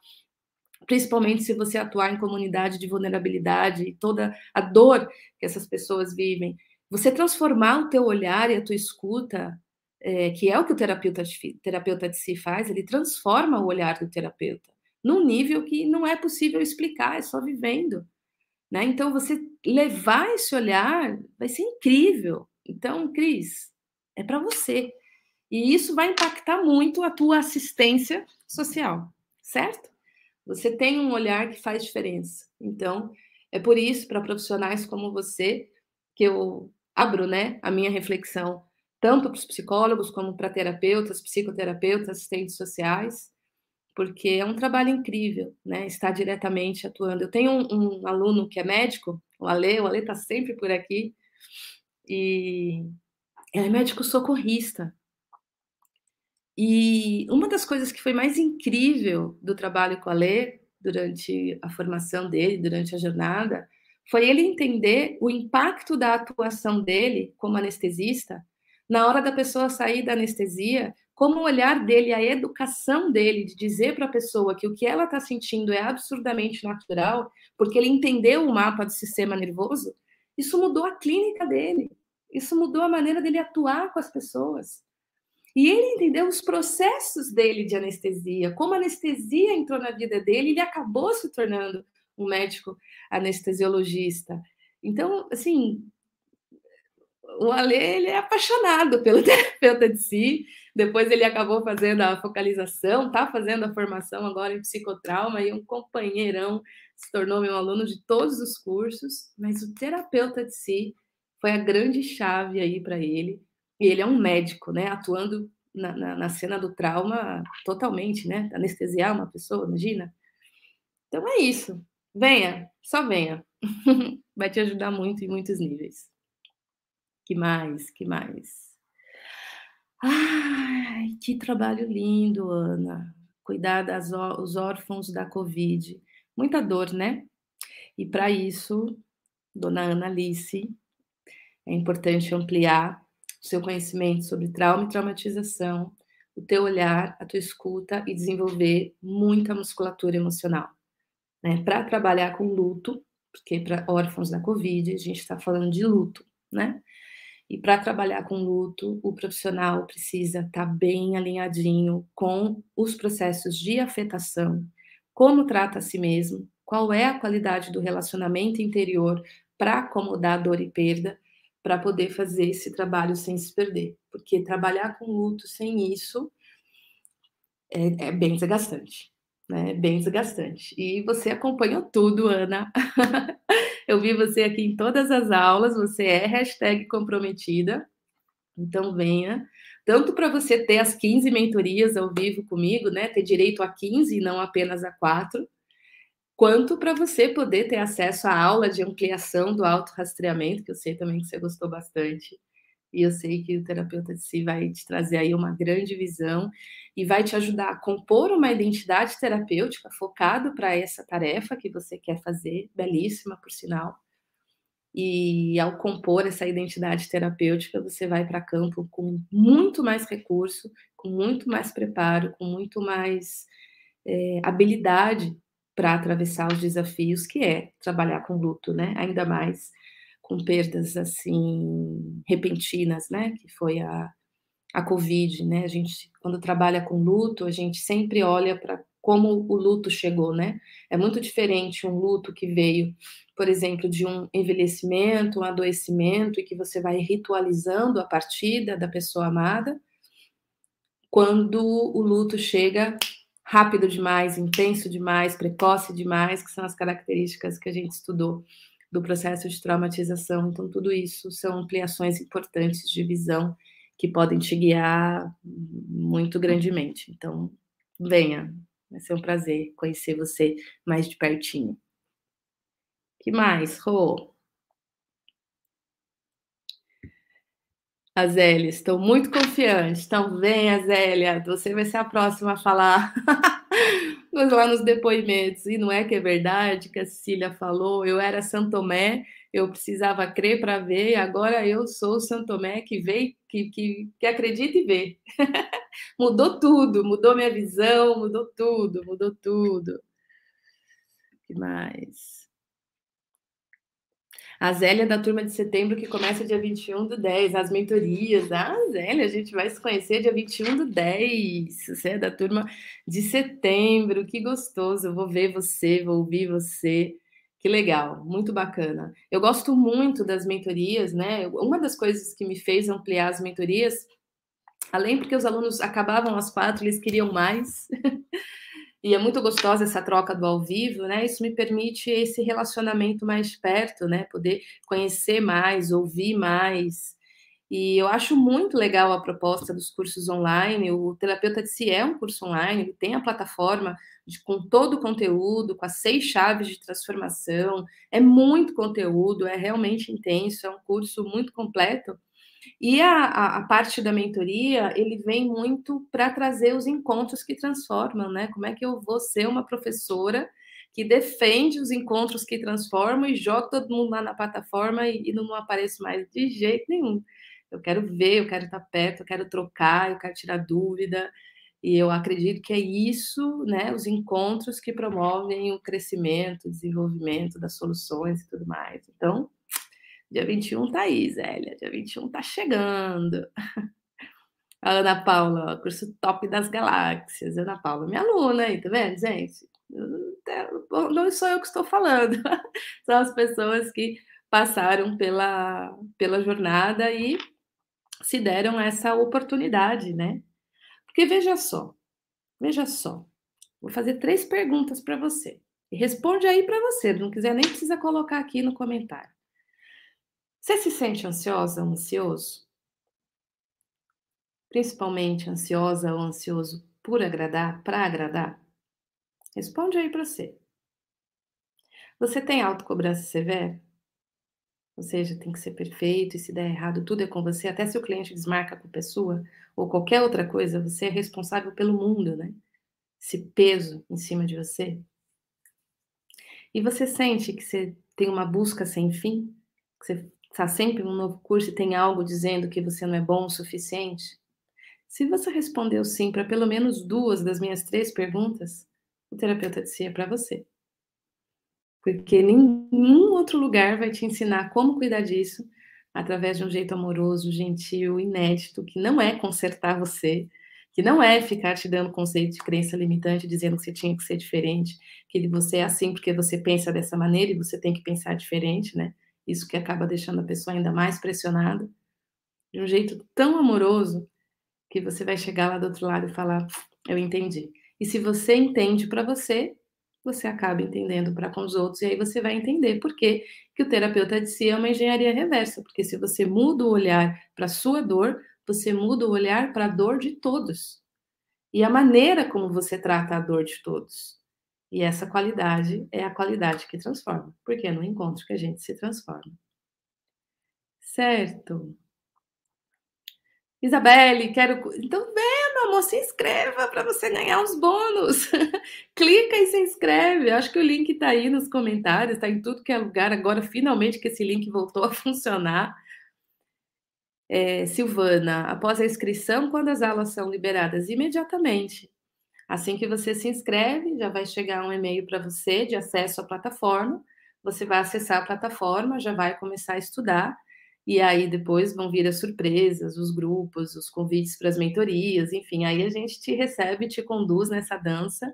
principalmente se você atuar em comunidade de vulnerabilidade e toda a dor que essas pessoas vivem. Você transformar o teu olhar e a tua escuta, é, que é o que o terapeuta terapeuta de si faz, ele transforma o olhar do terapeuta num nível que não é possível explicar, é só vivendo. Né? Então, você levar esse olhar vai ser incrível. Então, Cris, é para você. E isso vai impactar muito a tua assistência social, certo? Você tem um olhar que faz diferença. Então, é por isso, para profissionais como você, que eu abro né, a minha reflexão, tanto para os psicólogos como para terapeutas, psicoterapeutas, assistentes sociais, porque é um trabalho incrível, né? Estar diretamente atuando. Eu tenho um, um aluno que é médico, o Ale, o Ale está sempre por aqui, e é médico socorrista. E uma das coisas que foi mais incrível do trabalho com o Ale, durante a formação dele, durante a jornada, foi ele entender o impacto da atuação dele como anestesista na hora da pessoa sair da anestesia como o olhar dele, a educação dele, de dizer para a pessoa que o que ela está sentindo é absurdamente natural, porque ele entendeu o mapa do sistema nervoso, isso mudou a clínica dele, isso mudou a maneira dele atuar com as pessoas. E ele entendeu os processos dele de anestesia, como a anestesia entrou na vida dele, ele acabou se tornando um médico anestesiologista. Então, assim, o Ale ele é apaixonado pelo terapeuta de si, depois ele acabou fazendo a focalização, está fazendo a formação agora em psicotrauma e um companheirão se tornou meu aluno de todos os cursos, mas o terapeuta de si foi a grande chave aí para ele. E ele é um médico, né? Atuando na, na, na, cena do trauma totalmente, né? Anestesiar uma pessoa, imagina. Então é isso. Venha, só venha. Vai te ajudar muito em muitos níveis. Que mais? Que mais? Ai, que trabalho lindo, Ana. Cuidar dos órfãos da Covid. Muita dor, né? E para isso, dona Ana Alice, é importante ampliar o seu conhecimento sobre trauma e traumatização, o teu olhar, a tua escuta e desenvolver muita musculatura emocional. Né? Para trabalhar com luto, porque para órfãos da Covid a gente está falando de luto, né? E para trabalhar com luto, o profissional precisa estar tá bem alinhadinho com os processos de afetação, como trata a si mesmo, qual é a qualidade do relacionamento interior para acomodar dor e perda, para poder fazer esse trabalho sem se perder. Porque trabalhar com luto sem isso é, é bem desgastante. Né? Bem desgastante. E você acompanhou tudo, Ana. Eu vi você aqui em todas as aulas, você é hashtag comprometida. Então venha. Tanto para você ter as 15 mentorias ao vivo comigo, né? Ter direito a 15 e não apenas a 4 quanto para você poder ter acesso à aula de ampliação do autorrastreamento, que eu sei também que você gostou bastante. E eu sei que o terapeuta de si vai te trazer aí uma grande visão e vai te ajudar a compor uma identidade terapêutica focado para essa tarefa que você quer fazer, belíssima por sinal. E ao compor essa identidade terapêutica, você vai para campo com muito mais recurso, com muito mais preparo, com muito mais é, habilidade para atravessar os desafios que é trabalhar com luto, né? Ainda mais com perdas assim repentinas, né? Que foi a, a Covid, né? A gente, quando trabalha com luto, a gente sempre olha para como o luto chegou, né? É muito diferente um luto que veio, por exemplo, de um envelhecimento, um adoecimento, e que você vai ritualizando a partida da pessoa amada, quando o luto chega rápido demais, intenso demais, precoce demais, que são as características que a gente estudou do processo de traumatização. Então, tudo isso são ampliações importantes de visão que podem te guiar muito grandemente. Então, venha, vai ser um prazer conhecer você mais de pertinho. que mais, Rô? Azélia, estou muito confiante. Então, vem, Azélia, você vai ser a próxima a falar. Vamos lá nos depoimentos. E não é que é verdade que a Cecília falou, eu era Santomé, eu precisava crer para ver, e agora eu sou Santomé que vê, que, que, que acredita e vê. mudou tudo, mudou minha visão, mudou tudo, mudou tudo. O que mais? A Zélia da turma de setembro, que começa dia 21 do 10, as mentorias. Ah, Zélia, a gente vai se conhecer dia 21 do 10. Você é da turma de setembro, que gostoso. Eu vou ver você, vou ouvir você. Que legal, muito bacana. Eu gosto muito das mentorias, né? Uma das coisas que me fez ampliar as mentorias, além porque os alunos acabavam às quatro, eles queriam mais. e é muito gostosa essa troca do ao vivo, né? Isso me permite esse relacionamento mais perto, né? Poder conhecer mais, ouvir mais. E eu acho muito legal a proposta dos cursos online. O Terapeuta de Si é um curso online, ele tem a plataforma de, com todo o conteúdo, com as seis chaves de transformação. É muito conteúdo, é realmente intenso, é um curso muito completo. E a, a, a, parte da mentoria, ele vem muito para trazer os encontros que transformam, né? Como é que eu vou ser uma professora que defende os encontros que transformam e joga todo mundo lá na plataforma e, e não apareço mais de jeito nenhum. Eu quero ver, eu quero estar perto, eu quero trocar, eu quero tirar dúvida. E eu acredito que é isso, né? Os encontros que promovem o crescimento, o desenvolvimento das soluções e tudo mais. Então, Dia 21 tá aí, Zélia. Dia 21 tá chegando. A Ana Paula, curso top das galáxias. Ana Paula, minha aluna aí, tá vendo, gente? Não sou eu que estou falando. São as pessoas que passaram pela, pela jornada e se deram essa oportunidade, né? Porque veja só, veja só. Vou fazer três perguntas para você. E responde aí para você. Não quiser nem precisa colocar aqui no comentário. Você se sente ansiosa ou ansioso? Principalmente ansiosa ou ansioso por agradar, para agradar? Responde aí para você. Você tem autocobrança severa? Ou seja, tem que ser perfeito e se der errado, tudo é com você. Até se o cliente desmarca com a pessoa ou qualquer outra coisa, você é responsável pelo mundo, né? Esse peso em cima de você. E você sente que você tem uma busca sem fim? Que você está sempre num novo curso e tem algo dizendo que você não é bom o suficiente? Se você respondeu sim para pelo menos duas das minhas três perguntas, o terapeuta si é para você. Porque nenhum outro lugar vai te ensinar como cuidar disso através de um jeito amoroso, gentil, inédito, que não é consertar você, que não é ficar te dando conceito de crença limitante, dizendo que você tinha que ser diferente, que você é assim porque você pensa dessa maneira e você tem que pensar diferente, né? Isso que acaba deixando a pessoa ainda mais pressionada. De um jeito tão amoroso que você vai chegar lá do outro lado e falar: Eu entendi. E se você entende para você, você acaba entendendo para com os outros, e aí você vai entender por que, que o terapeuta de si é uma engenharia reversa, porque se você muda o olhar para a sua dor, você muda o olhar para a dor de todos. E a maneira como você trata a dor de todos. E essa qualidade é a qualidade que transforma, porque é no encontro que a gente se transforma. Certo? Isabelle, quero. Então, vem, meu amor, se inscreva para você ganhar os bônus. Clica e se inscreve. Acho que o link está aí nos comentários, está em tudo que é lugar. Agora, finalmente, que esse link voltou a funcionar. É, Silvana, após a inscrição, quando as aulas são liberadas? Imediatamente. Assim que você se inscreve, já vai chegar um e-mail para você de acesso à plataforma. Você vai acessar a plataforma, já vai começar a estudar e aí depois vão vir as surpresas, os grupos, os convites para as mentorias, enfim, aí a gente te recebe, te conduz nessa dança,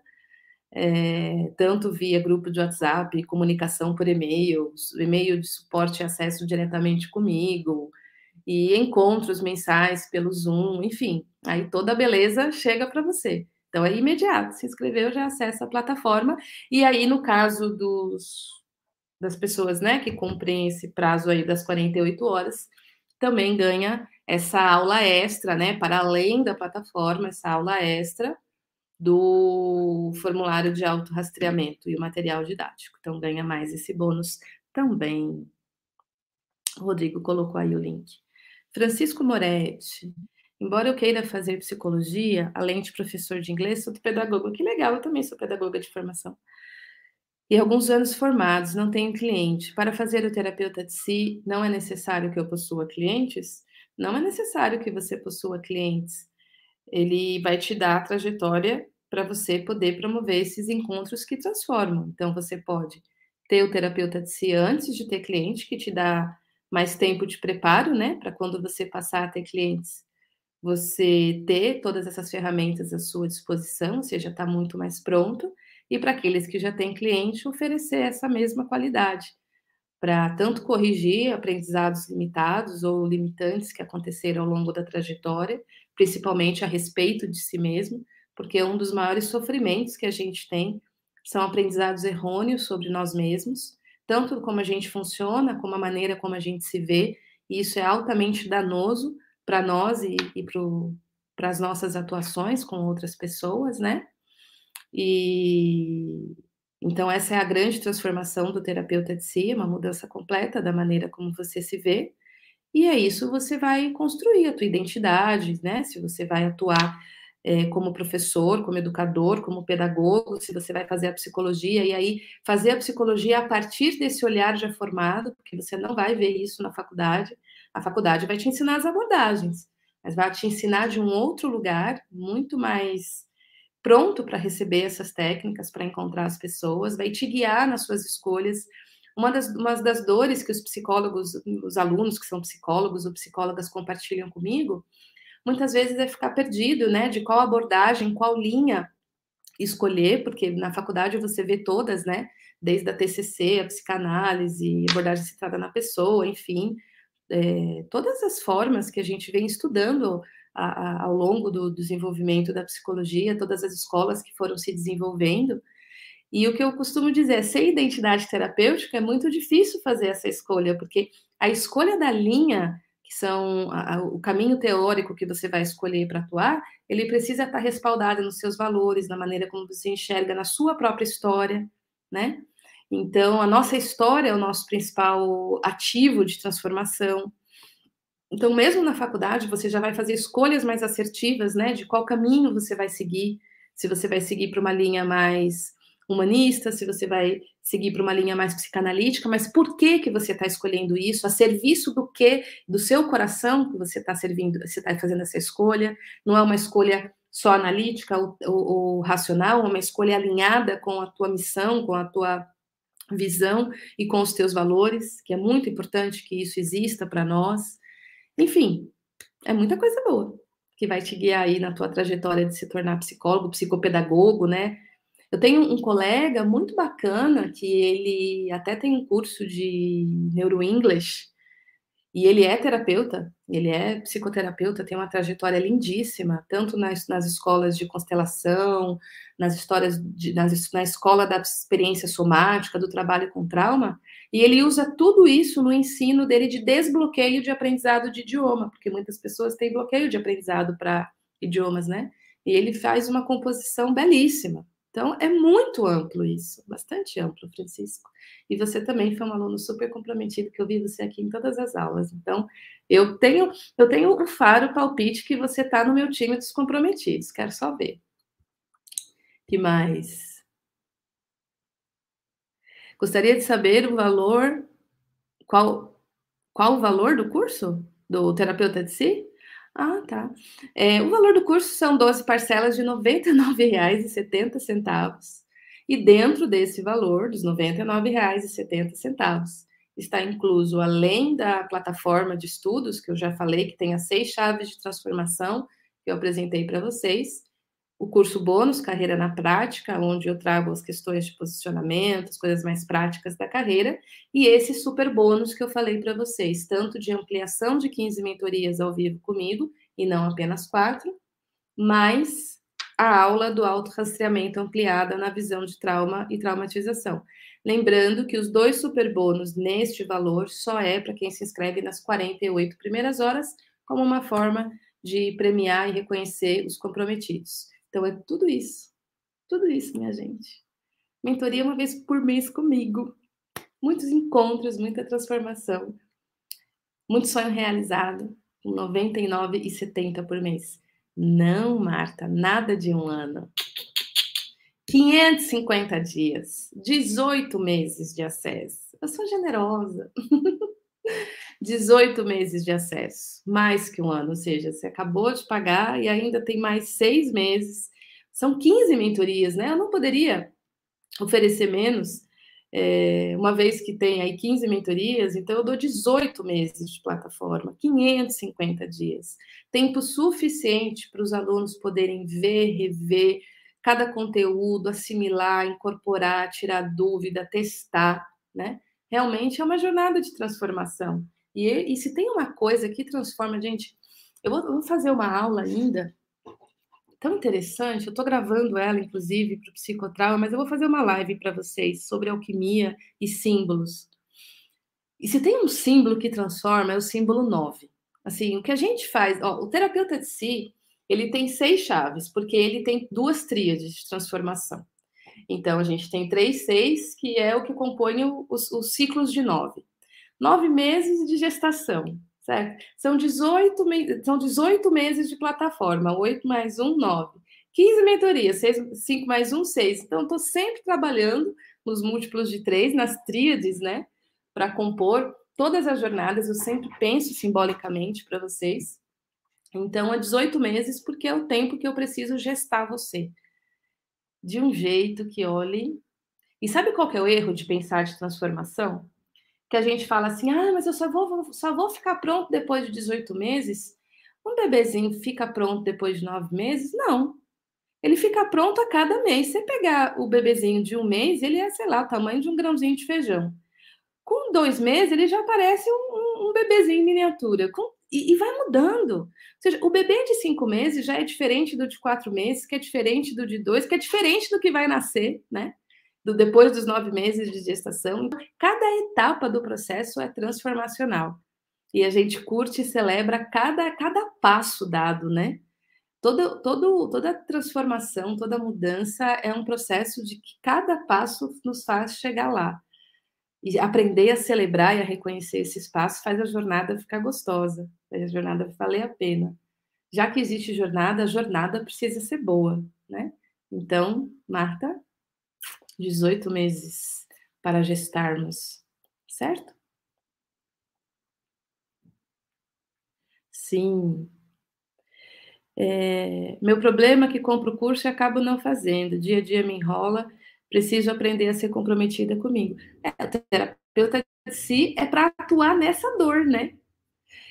é, tanto via grupo de WhatsApp, comunicação por e-mail, e-mail de suporte e acesso diretamente comigo, e encontros mensais pelo Zoom, enfim, aí toda a beleza chega para você. Então é imediato, se inscreveu, já acessa a plataforma, e aí no caso dos das pessoas, né, que cumprem esse prazo aí das 48 horas, também ganha essa aula extra, né, para além da plataforma, essa aula extra do formulário de autorrastreamento e o material didático. Então ganha mais esse bônus também. O Rodrigo colocou aí o link. Francisco Moretti. Embora eu queira fazer psicologia, além de professor de inglês, sou pedagoga. Que legal, eu também sou pedagoga de formação e alguns anos formados, não tenho cliente. Para fazer o terapeuta de si, não é necessário que eu possua clientes? Não é necessário que você possua clientes. Ele vai te dar a trajetória para você poder promover esses encontros que transformam. Então, você pode ter o terapeuta de si antes de ter cliente, que te dá mais tempo de preparo, né? Para quando você passar a ter clientes, você ter todas essas ferramentas à sua disposição, ou seja, está muito mais pronto e para aqueles que já têm cliente, oferecer essa mesma qualidade, para tanto corrigir aprendizados limitados ou limitantes que aconteceram ao longo da trajetória, principalmente a respeito de si mesmo, porque um dos maiores sofrimentos que a gente tem são aprendizados errôneos sobre nós mesmos, tanto como a gente funciona, como a maneira como a gente se vê, e isso é altamente danoso para nós e, e para as nossas atuações com outras pessoas, né? E então essa é a grande transformação do terapeuta de si, uma mudança completa da maneira como você se vê. E é isso, você vai construir a tua identidade, né? Se você vai atuar é, como professor, como educador, como pedagogo, se você vai fazer a psicologia, e aí fazer a psicologia a partir desse olhar já formado, porque você não vai ver isso na faculdade. A faculdade vai te ensinar as abordagens, mas vai te ensinar de um outro lugar, muito mais pronto para receber essas técnicas, para encontrar as pessoas, vai te guiar nas suas escolhas. Uma das, uma das dores que os psicólogos, os alunos que são psicólogos ou psicólogas compartilham comigo, muitas vezes é ficar perdido, né, de qual abordagem, qual linha escolher, porque na faculdade você vê todas, né, desde a TCC, a psicanálise, abordagem centrada na pessoa, enfim, é, todas as formas que a gente vem estudando a, a, ao longo do desenvolvimento da psicologia, todas as escolas que foram se desenvolvendo. E o que eu costumo dizer é, sem identidade terapêutica é muito difícil fazer essa escolha, porque a escolha da linha, que são a, o caminho teórico que você vai escolher para atuar, ele precisa estar respaldado nos seus valores, na maneira como você enxerga, na sua própria história, né? Então, a nossa história é o nosso principal ativo de transformação. Então, mesmo na faculdade, você já vai fazer escolhas mais assertivas, né, de qual caminho você vai seguir, se você vai seguir para uma linha mais humanista, se você vai seguir para uma linha mais psicanalítica, mas por que que você está escolhendo isso? A serviço do que? Do seu coração que você está servindo, você está fazendo essa escolha? Não é uma escolha só analítica ou, ou, ou racional, é uma escolha alinhada com a tua missão, com a tua visão e com os teus valores, que é muito importante que isso exista para nós. Enfim, é muita coisa boa que vai te guiar aí na tua trajetória de se tornar psicólogo, psicopedagogo, né? Eu tenho um colega muito bacana que ele até tem um curso de Neuro-English e ele é terapeuta, ele é psicoterapeuta, tem uma trajetória lindíssima, tanto nas, nas escolas de constelação, nas histórias, de, nas, na escola da experiência somática, do trabalho com trauma, e ele usa tudo isso no ensino dele de desbloqueio de aprendizado de idioma, porque muitas pessoas têm bloqueio de aprendizado para idiomas, né? E ele faz uma composição belíssima. Então, é muito amplo isso, bastante amplo, Francisco. E você também foi um aluno super comprometido, que eu vi você aqui em todas as aulas. Então, eu tenho eu tenho o faro palpite que você está no meu time dos comprometidos. Quero só ver. que mais? Gostaria de saber o valor, qual, qual o valor do curso do terapeuta de si? Ah, tá. É, o valor do curso são 12 parcelas de R$ 99,70. E dentro desse valor, dos R$ 99,70, está incluso, além da plataforma de estudos, que eu já falei, que tem as seis chaves de transformação que eu apresentei para vocês, o curso bônus Carreira na Prática, onde eu trago as questões de posicionamento, as coisas mais práticas da carreira, e esse super bônus que eu falei para vocês, tanto de ampliação de 15 mentorias ao vivo comigo, e não apenas quatro, mais a aula do autorrastreamento ampliada na visão de trauma e traumatização. Lembrando que os dois super bônus neste valor só é para quem se inscreve nas 48 primeiras horas, como uma forma de premiar e reconhecer os comprometidos. Então é tudo isso. Tudo isso, minha gente. Mentoria uma vez por mês comigo. Muitos encontros, muita transformação. Muito sonho realizado, com 99,70 por mês. Não, Marta, nada de um ano. 550 dias, 18 meses de acesso. Eu sou generosa. 18 meses de acesso, mais que um ano, ou seja, você acabou de pagar e ainda tem mais seis meses. São 15 mentorias, né? Eu não poderia oferecer menos, é, uma vez que tem aí 15 mentorias, então eu dou 18 meses de plataforma, 550 dias. Tempo suficiente para os alunos poderem ver, rever cada conteúdo, assimilar, incorporar, tirar dúvida, testar, né? Realmente é uma jornada de transformação. E, e se tem uma coisa que transforma, gente, eu vou, vou fazer uma aula ainda tão interessante. Eu estou gravando ela, inclusive, para o psicotrauma, mas eu vou fazer uma live para vocês sobre alquimia e símbolos. E se tem um símbolo que transforma, é o símbolo 9. Assim, o que a gente faz, ó, o terapeuta de si, ele tem seis chaves, porque ele tem duas tríades de transformação. Então, a gente tem três, seis, que é o que compõe os, os ciclos de nove nove meses de gestação, certo? São 18, são 18 meses de plataforma, 8 mais 1, 9. 15 mentorias, 6, 5 mais 1, 6. Então, estou sempre trabalhando nos múltiplos de 3, nas tríades, né? Para compor todas as jornadas, eu sempre penso simbolicamente para vocês. Então, é 18 meses, porque é o tempo que eu preciso gestar você. De um jeito que olhe. E sabe qual que é o erro de pensar de transformação? Que a gente fala assim, ah, mas eu só vou, só vou ficar pronto depois de 18 meses. Um bebezinho fica pronto depois de nove meses? Não. Ele fica pronto a cada mês. Você pegar o bebezinho de um mês, ele é, sei lá, o tamanho de um grãozinho de feijão. Com dois meses, ele já parece um, um bebezinho em miniatura. Com, e, e, vai mudando. Ou seja, o bebê de cinco meses já é diferente do de quatro meses, que é diferente do de dois, que é diferente do que vai nascer, né? Do depois dos nove meses de gestação. Cada etapa do processo é transformacional. E a gente curte e celebra cada, cada passo dado, né? Todo, todo, toda transformação, toda mudança é um processo de que cada passo nos faz chegar lá. E aprender a celebrar e a reconhecer esses passos faz a jornada ficar gostosa, faz a jornada valer a pena. Já que existe jornada, a jornada precisa ser boa, né? Então, Marta, 18 meses para gestarmos, certo? Sim. É, meu problema é que compro o curso e acabo não fazendo. Dia a dia me enrola, preciso aprender a ser comprometida comigo. É, a terapeuta de si é para atuar nessa dor, né?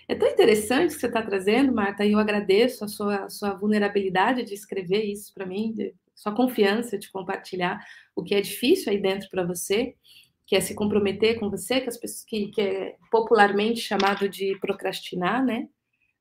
É tão interessante que você está trazendo, Marta, e eu agradeço a sua, a sua vulnerabilidade de escrever isso para mim, de, sua confiança de compartilhar o que é difícil aí dentro para você, que é se comprometer com você, que, as pessoas, que, que é popularmente chamado de procrastinar, né?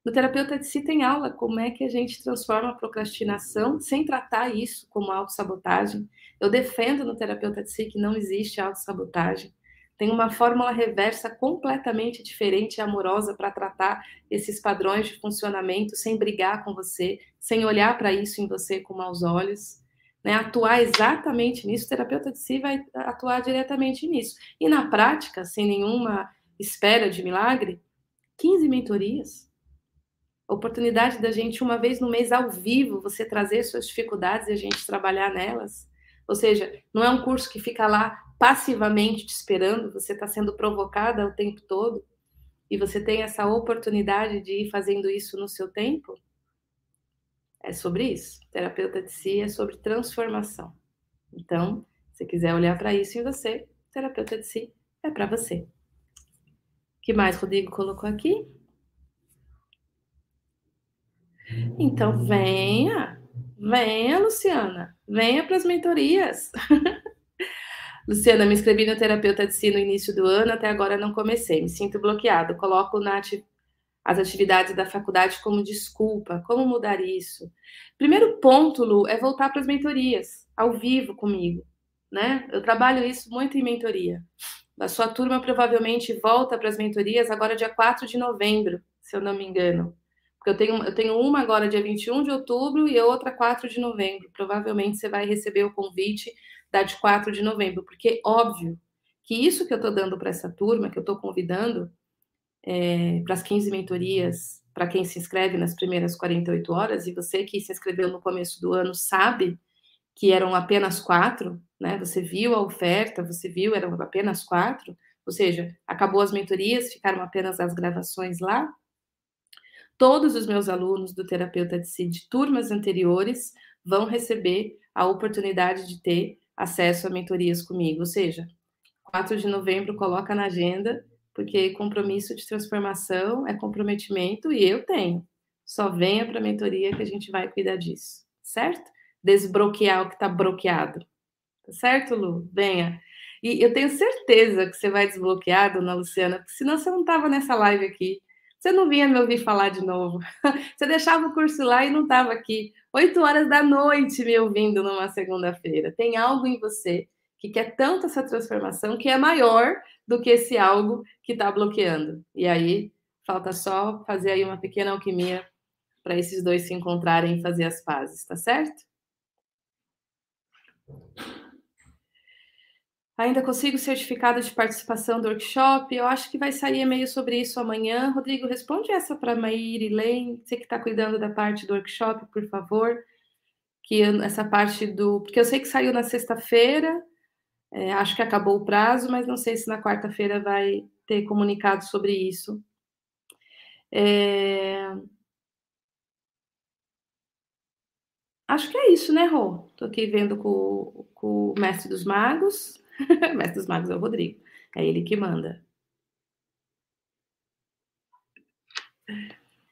No terapeuta de si tem aula como é que a gente transforma a procrastinação sem tratar isso como autossabotagem. Eu defendo no terapeuta de si que não existe autossabotagem tem uma fórmula reversa completamente diferente e amorosa para tratar esses padrões de funcionamento sem brigar com você, sem olhar para isso em você com maus olhos. Né? Atuar exatamente nisso, o terapeuta de si vai atuar diretamente nisso. E na prática, sem nenhuma espera de milagre, 15 mentorias. oportunidade da gente, uma vez no mês, ao vivo, você trazer suas dificuldades e a gente trabalhar nelas. Ou seja, não é um curso que fica lá passivamente te esperando, você está sendo provocada o tempo todo e você tem essa oportunidade de ir fazendo isso no seu tempo, é sobre isso. Terapeuta de si é sobre transformação. Então, se quiser olhar para isso em você, terapeuta de si é para você. O que mais Rodrigo colocou aqui? Então, venha, venha, Luciana, venha para as mentorias. Luciana, me inscrevi no terapeuta de si no início do ano, até agora não comecei, me sinto bloqueado. Coloco ati as atividades da faculdade como desculpa. Como mudar isso? Primeiro ponto, Lu, é voltar para as mentorias, ao vivo comigo. Né? Eu trabalho isso muito em mentoria. A sua turma provavelmente volta para as mentorias agora dia 4 de novembro, se eu não me engano. Porque eu tenho, eu tenho uma agora dia 21 de outubro e outra 4 de novembro. Provavelmente você vai receber o convite da de 4 de novembro, porque óbvio que isso que eu estou dando para essa turma, que eu estou convidando é, para as 15 mentorias, para quem se inscreve nas primeiras 48 horas, e você que se inscreveu no começo do ano sabe que eram apenas quatro, né? Você viu a oferta, você viu, eram apenas quatro, ou seja, acabou as mentorias, ficaram apenas as gravações lá. Todos os meus alunos do terapeuta de si de turmas anteriores vão receber a oportunidade de ter acesso a mentorias comigo. Ou seja, 4 de novembro coloca na agenda, porque compromisso de transformação é comprometimento e eu tenho. Só venha para a mentoria que a gente vai cuidar disso, certo? Desbloquear o que está bloqueado. Tá certo, Lu? Venha. E eu tenho certeza que você vai desbloquear, dona Luciana, porque senão você não estava nessa live aqui. Você não vinha me ouvir falar de novo. Você deixava o curso lá e não estava aqui. Oito horas da noite me ouvindo numa segunda-feira. Tem algo em você que quer tanto essa transformação que é maior do que esse algo que está bloqueando. E aí falta só fazer aí uma pequena alquimia para esses dois se encontrarem e fazer as pazes, tá certo? Ainda consigo certificado de participação do workshop. Eu acho que vai sair e-mail sobre isso amanhã. Rodrigo, responde essa para Maíra Lane, você que está cuidando da parte do workshop, por favor. Que essa parte do. Porque eu sei que saiu na sexta-feira, é, acho que acabou o prazo, mas não sei se na quarta-feira vai ter comunicado sobre isso. É... Acho que é isso, né, Rô? Estou aqui vendo com, com o Mestre dos Magos. Mestre dos Magos é o Rodrigo. É ele que manda.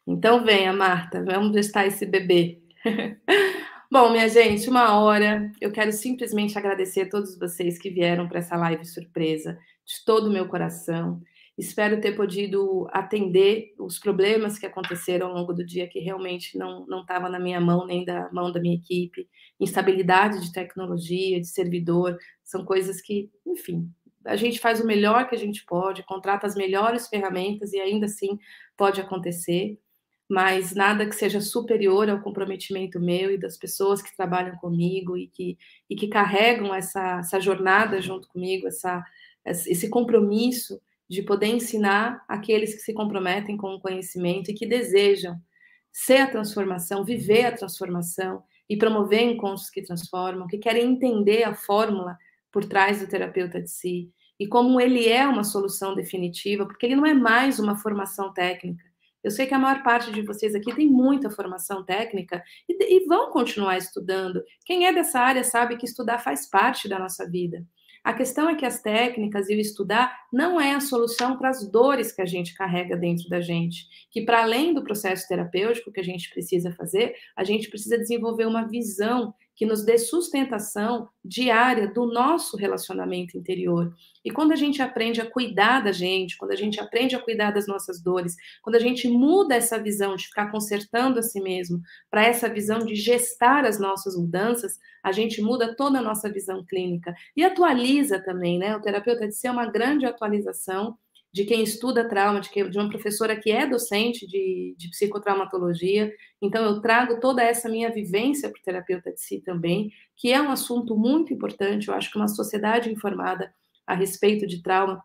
Então venha, Marta, vamos testar esse bebê. Bom, minha gente, uma hora. Eu quero simplesmente agradecer a todos vocês que vieram para essa live surpresa, de todo o meu coração. Espero ter podido atender os problemas que aconteceram ao longo do dia, que realmente não estava na minha mão, nem da mão da minha equipe. Instabilidade de tecnologia, de servidor, são coisas que, enfim, a gente faz o melhor que a gente pode, contrata as melhores ferramentas e ainda assim pode acontecer, mas nada que seja superior ao comprometimento meu e das pessoas que trabalham comigo e que, e que carregam essa, essa jornada junto comigo, essa, esse compromisso de poder ensinar aqueles que se comprometem com o conhecimento e que desejam ser a transformação, viver a transformação e promover encontros que transformam, que querem entender a fórmula por trás do terapeuta de si e como ele é uma solução definitiva, porque ele não é mais uma formação técnica. Eu sei que a maior parte de vocês aqui tem muita formação técnica e, e vão continuar estudando. Quem é dessa área sabe que estudar faz parte da nossa vida. A questão é que as técnicas e o estudar não é a solução para as dores que a gente carrega dentro da gente. Que, para além do processo terapêutico que a gente precisa fazer, a gente precisa desenvolver uma visão que nos dê sustentação diária do nosso relacionamento interior. E quando a gente aprende a cuidar da gente, quando a gente aprende a cuidar das nossas dores, quando a gente muda essa visão de ficar consertando a si mesmo para essa visão de gestar as nossas mudanças, a gente muda toda a nossa visão clínica e atualiza também, né? O terapeuta de ser uma grande atualização de quem estuda trauma, de, que, de uma professora que é docente de, de, psicotraumatologia. Então, eu trago toda essa minha vivência para o terapeuta de si também, que é um assunto muito importante. Eu acho que uma sociedade informada a respeito de trauma,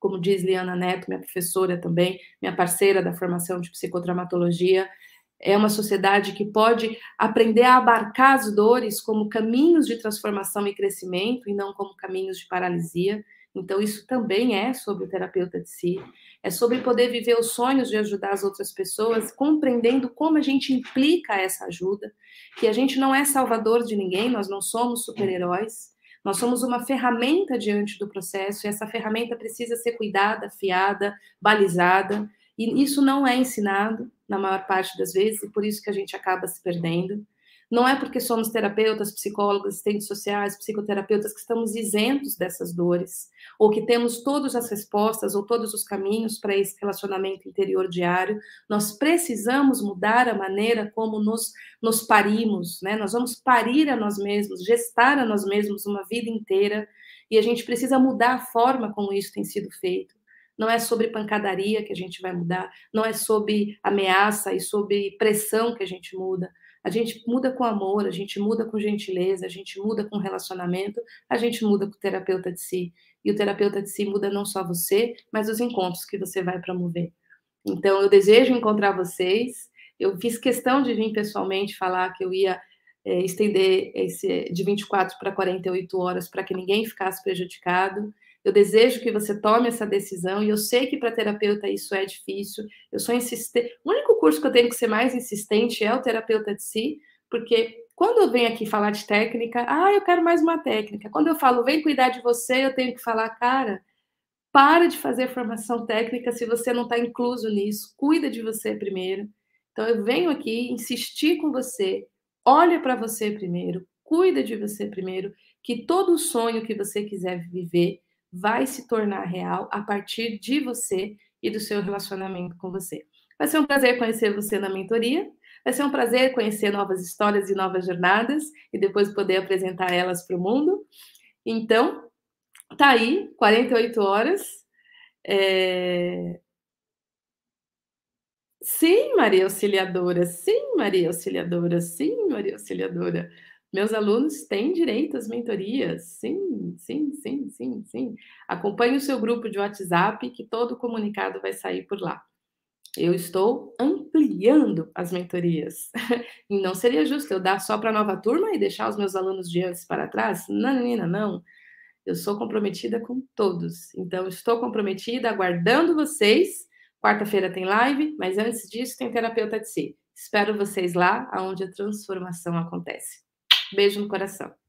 como diz Liana Neto, minha professora também, minha parceira da formação de psicotraumatologia, é uma sociedade que pode aprender a abarcar as dores como caminhos de transformação e crescimento e não como caminhos de paralisia. Então, isso também é sobre o terapeuta de si, é sobre poder viver os sonhos de ajudar as outras pessoas, compreendendo como a gente implica essa ajuda, que a gente não é salvador de ninguém, nós não somos super-heróis, nós somos uma ferramenta diante do processo, e essa ferramenta precisa ser cuidada, afiada, balizada, e isso não é ensinado na maior parte das vezes, e por isso que a gente acaba se perdendo. Não é porque somos terapeutas, psicólogos, assistentes sociais, psicoterapeutas que estamos isentos dessas dores, ou que temos todas as respostas ou todos os caminhos para esse relacionamento interior diário. Nós precisamos mudar a maneira como nos, nos parimos, né? Nós vamos parir a nós mesmos, gestar a nós mesmos uma vida inteira, e a gente precisa mudar a forma como isso tem sido feito não é sobre pancadaria que a gente vai mudar, não é sobre ameaça e sobre pressão que a gente muda, a gente muda com amor, a gente muda com gentileza, a gente muda com relacionamento, a gente muda com o terapeuta de si. E o terapeuta de si muda não só você, mas os encontros que você vai promover. Então, eu desejo encontrar vocês. Eu fiz questão de vir pessoalmente falar que eu ia é, estender esse de 24 para 48 horas para que ninguém ficasse prejudicado. Eu desejo que você tome essa decisão e eu sei que para terapeuta isso é difícil. Eu sou insistente. O único curso que eu tenho que ser mais insistente é o terapeuta de si, porque quando eu venho aqui falar de técnica, ah, eu quero mais uma técnica. Quando eu falo, vem cuidar de você, eu tenho que falar, cara, para de fazer formação técnica se você não está incluso nisso. Cuida de você primeiro. Então eu venho aqui insistir com você. Olha para você primeiro, cuida de você primeiro, que todo sonho que você quiser viver, vai se tornar real a partir de você e do seu relacionamento com você. Vai ser um prazer conhecer você na mentoria. Vai ser um prazer conhecer novas histórias e novas jornadas e depois poder apresentar elas para o mundo. Então, tá aí, 48 horas. É... Sim, Maria Auxiliadora, sim, Maria Auxiliadora, sim, Maria Auxiliadora. Meus alunos têm direito às mentorias. Sim, sim, sim, sim, sim. Acompanhe o seu grupo de WhatsApp, que todo comunicado vai sair por lá. Eu estou ampliando as mentorias. e não seria justo eu dar só para a nova turma e deixar os meus alunos de antes para trás? Não, menina, não. Eu sou comprometida com todos. Então, estou comprometida, aguardando vocês. Quarta-feira tem live, mas antes disso tem terapeuta de si. Espero vocês lá, onde a transformação acontece. Beijo no coração.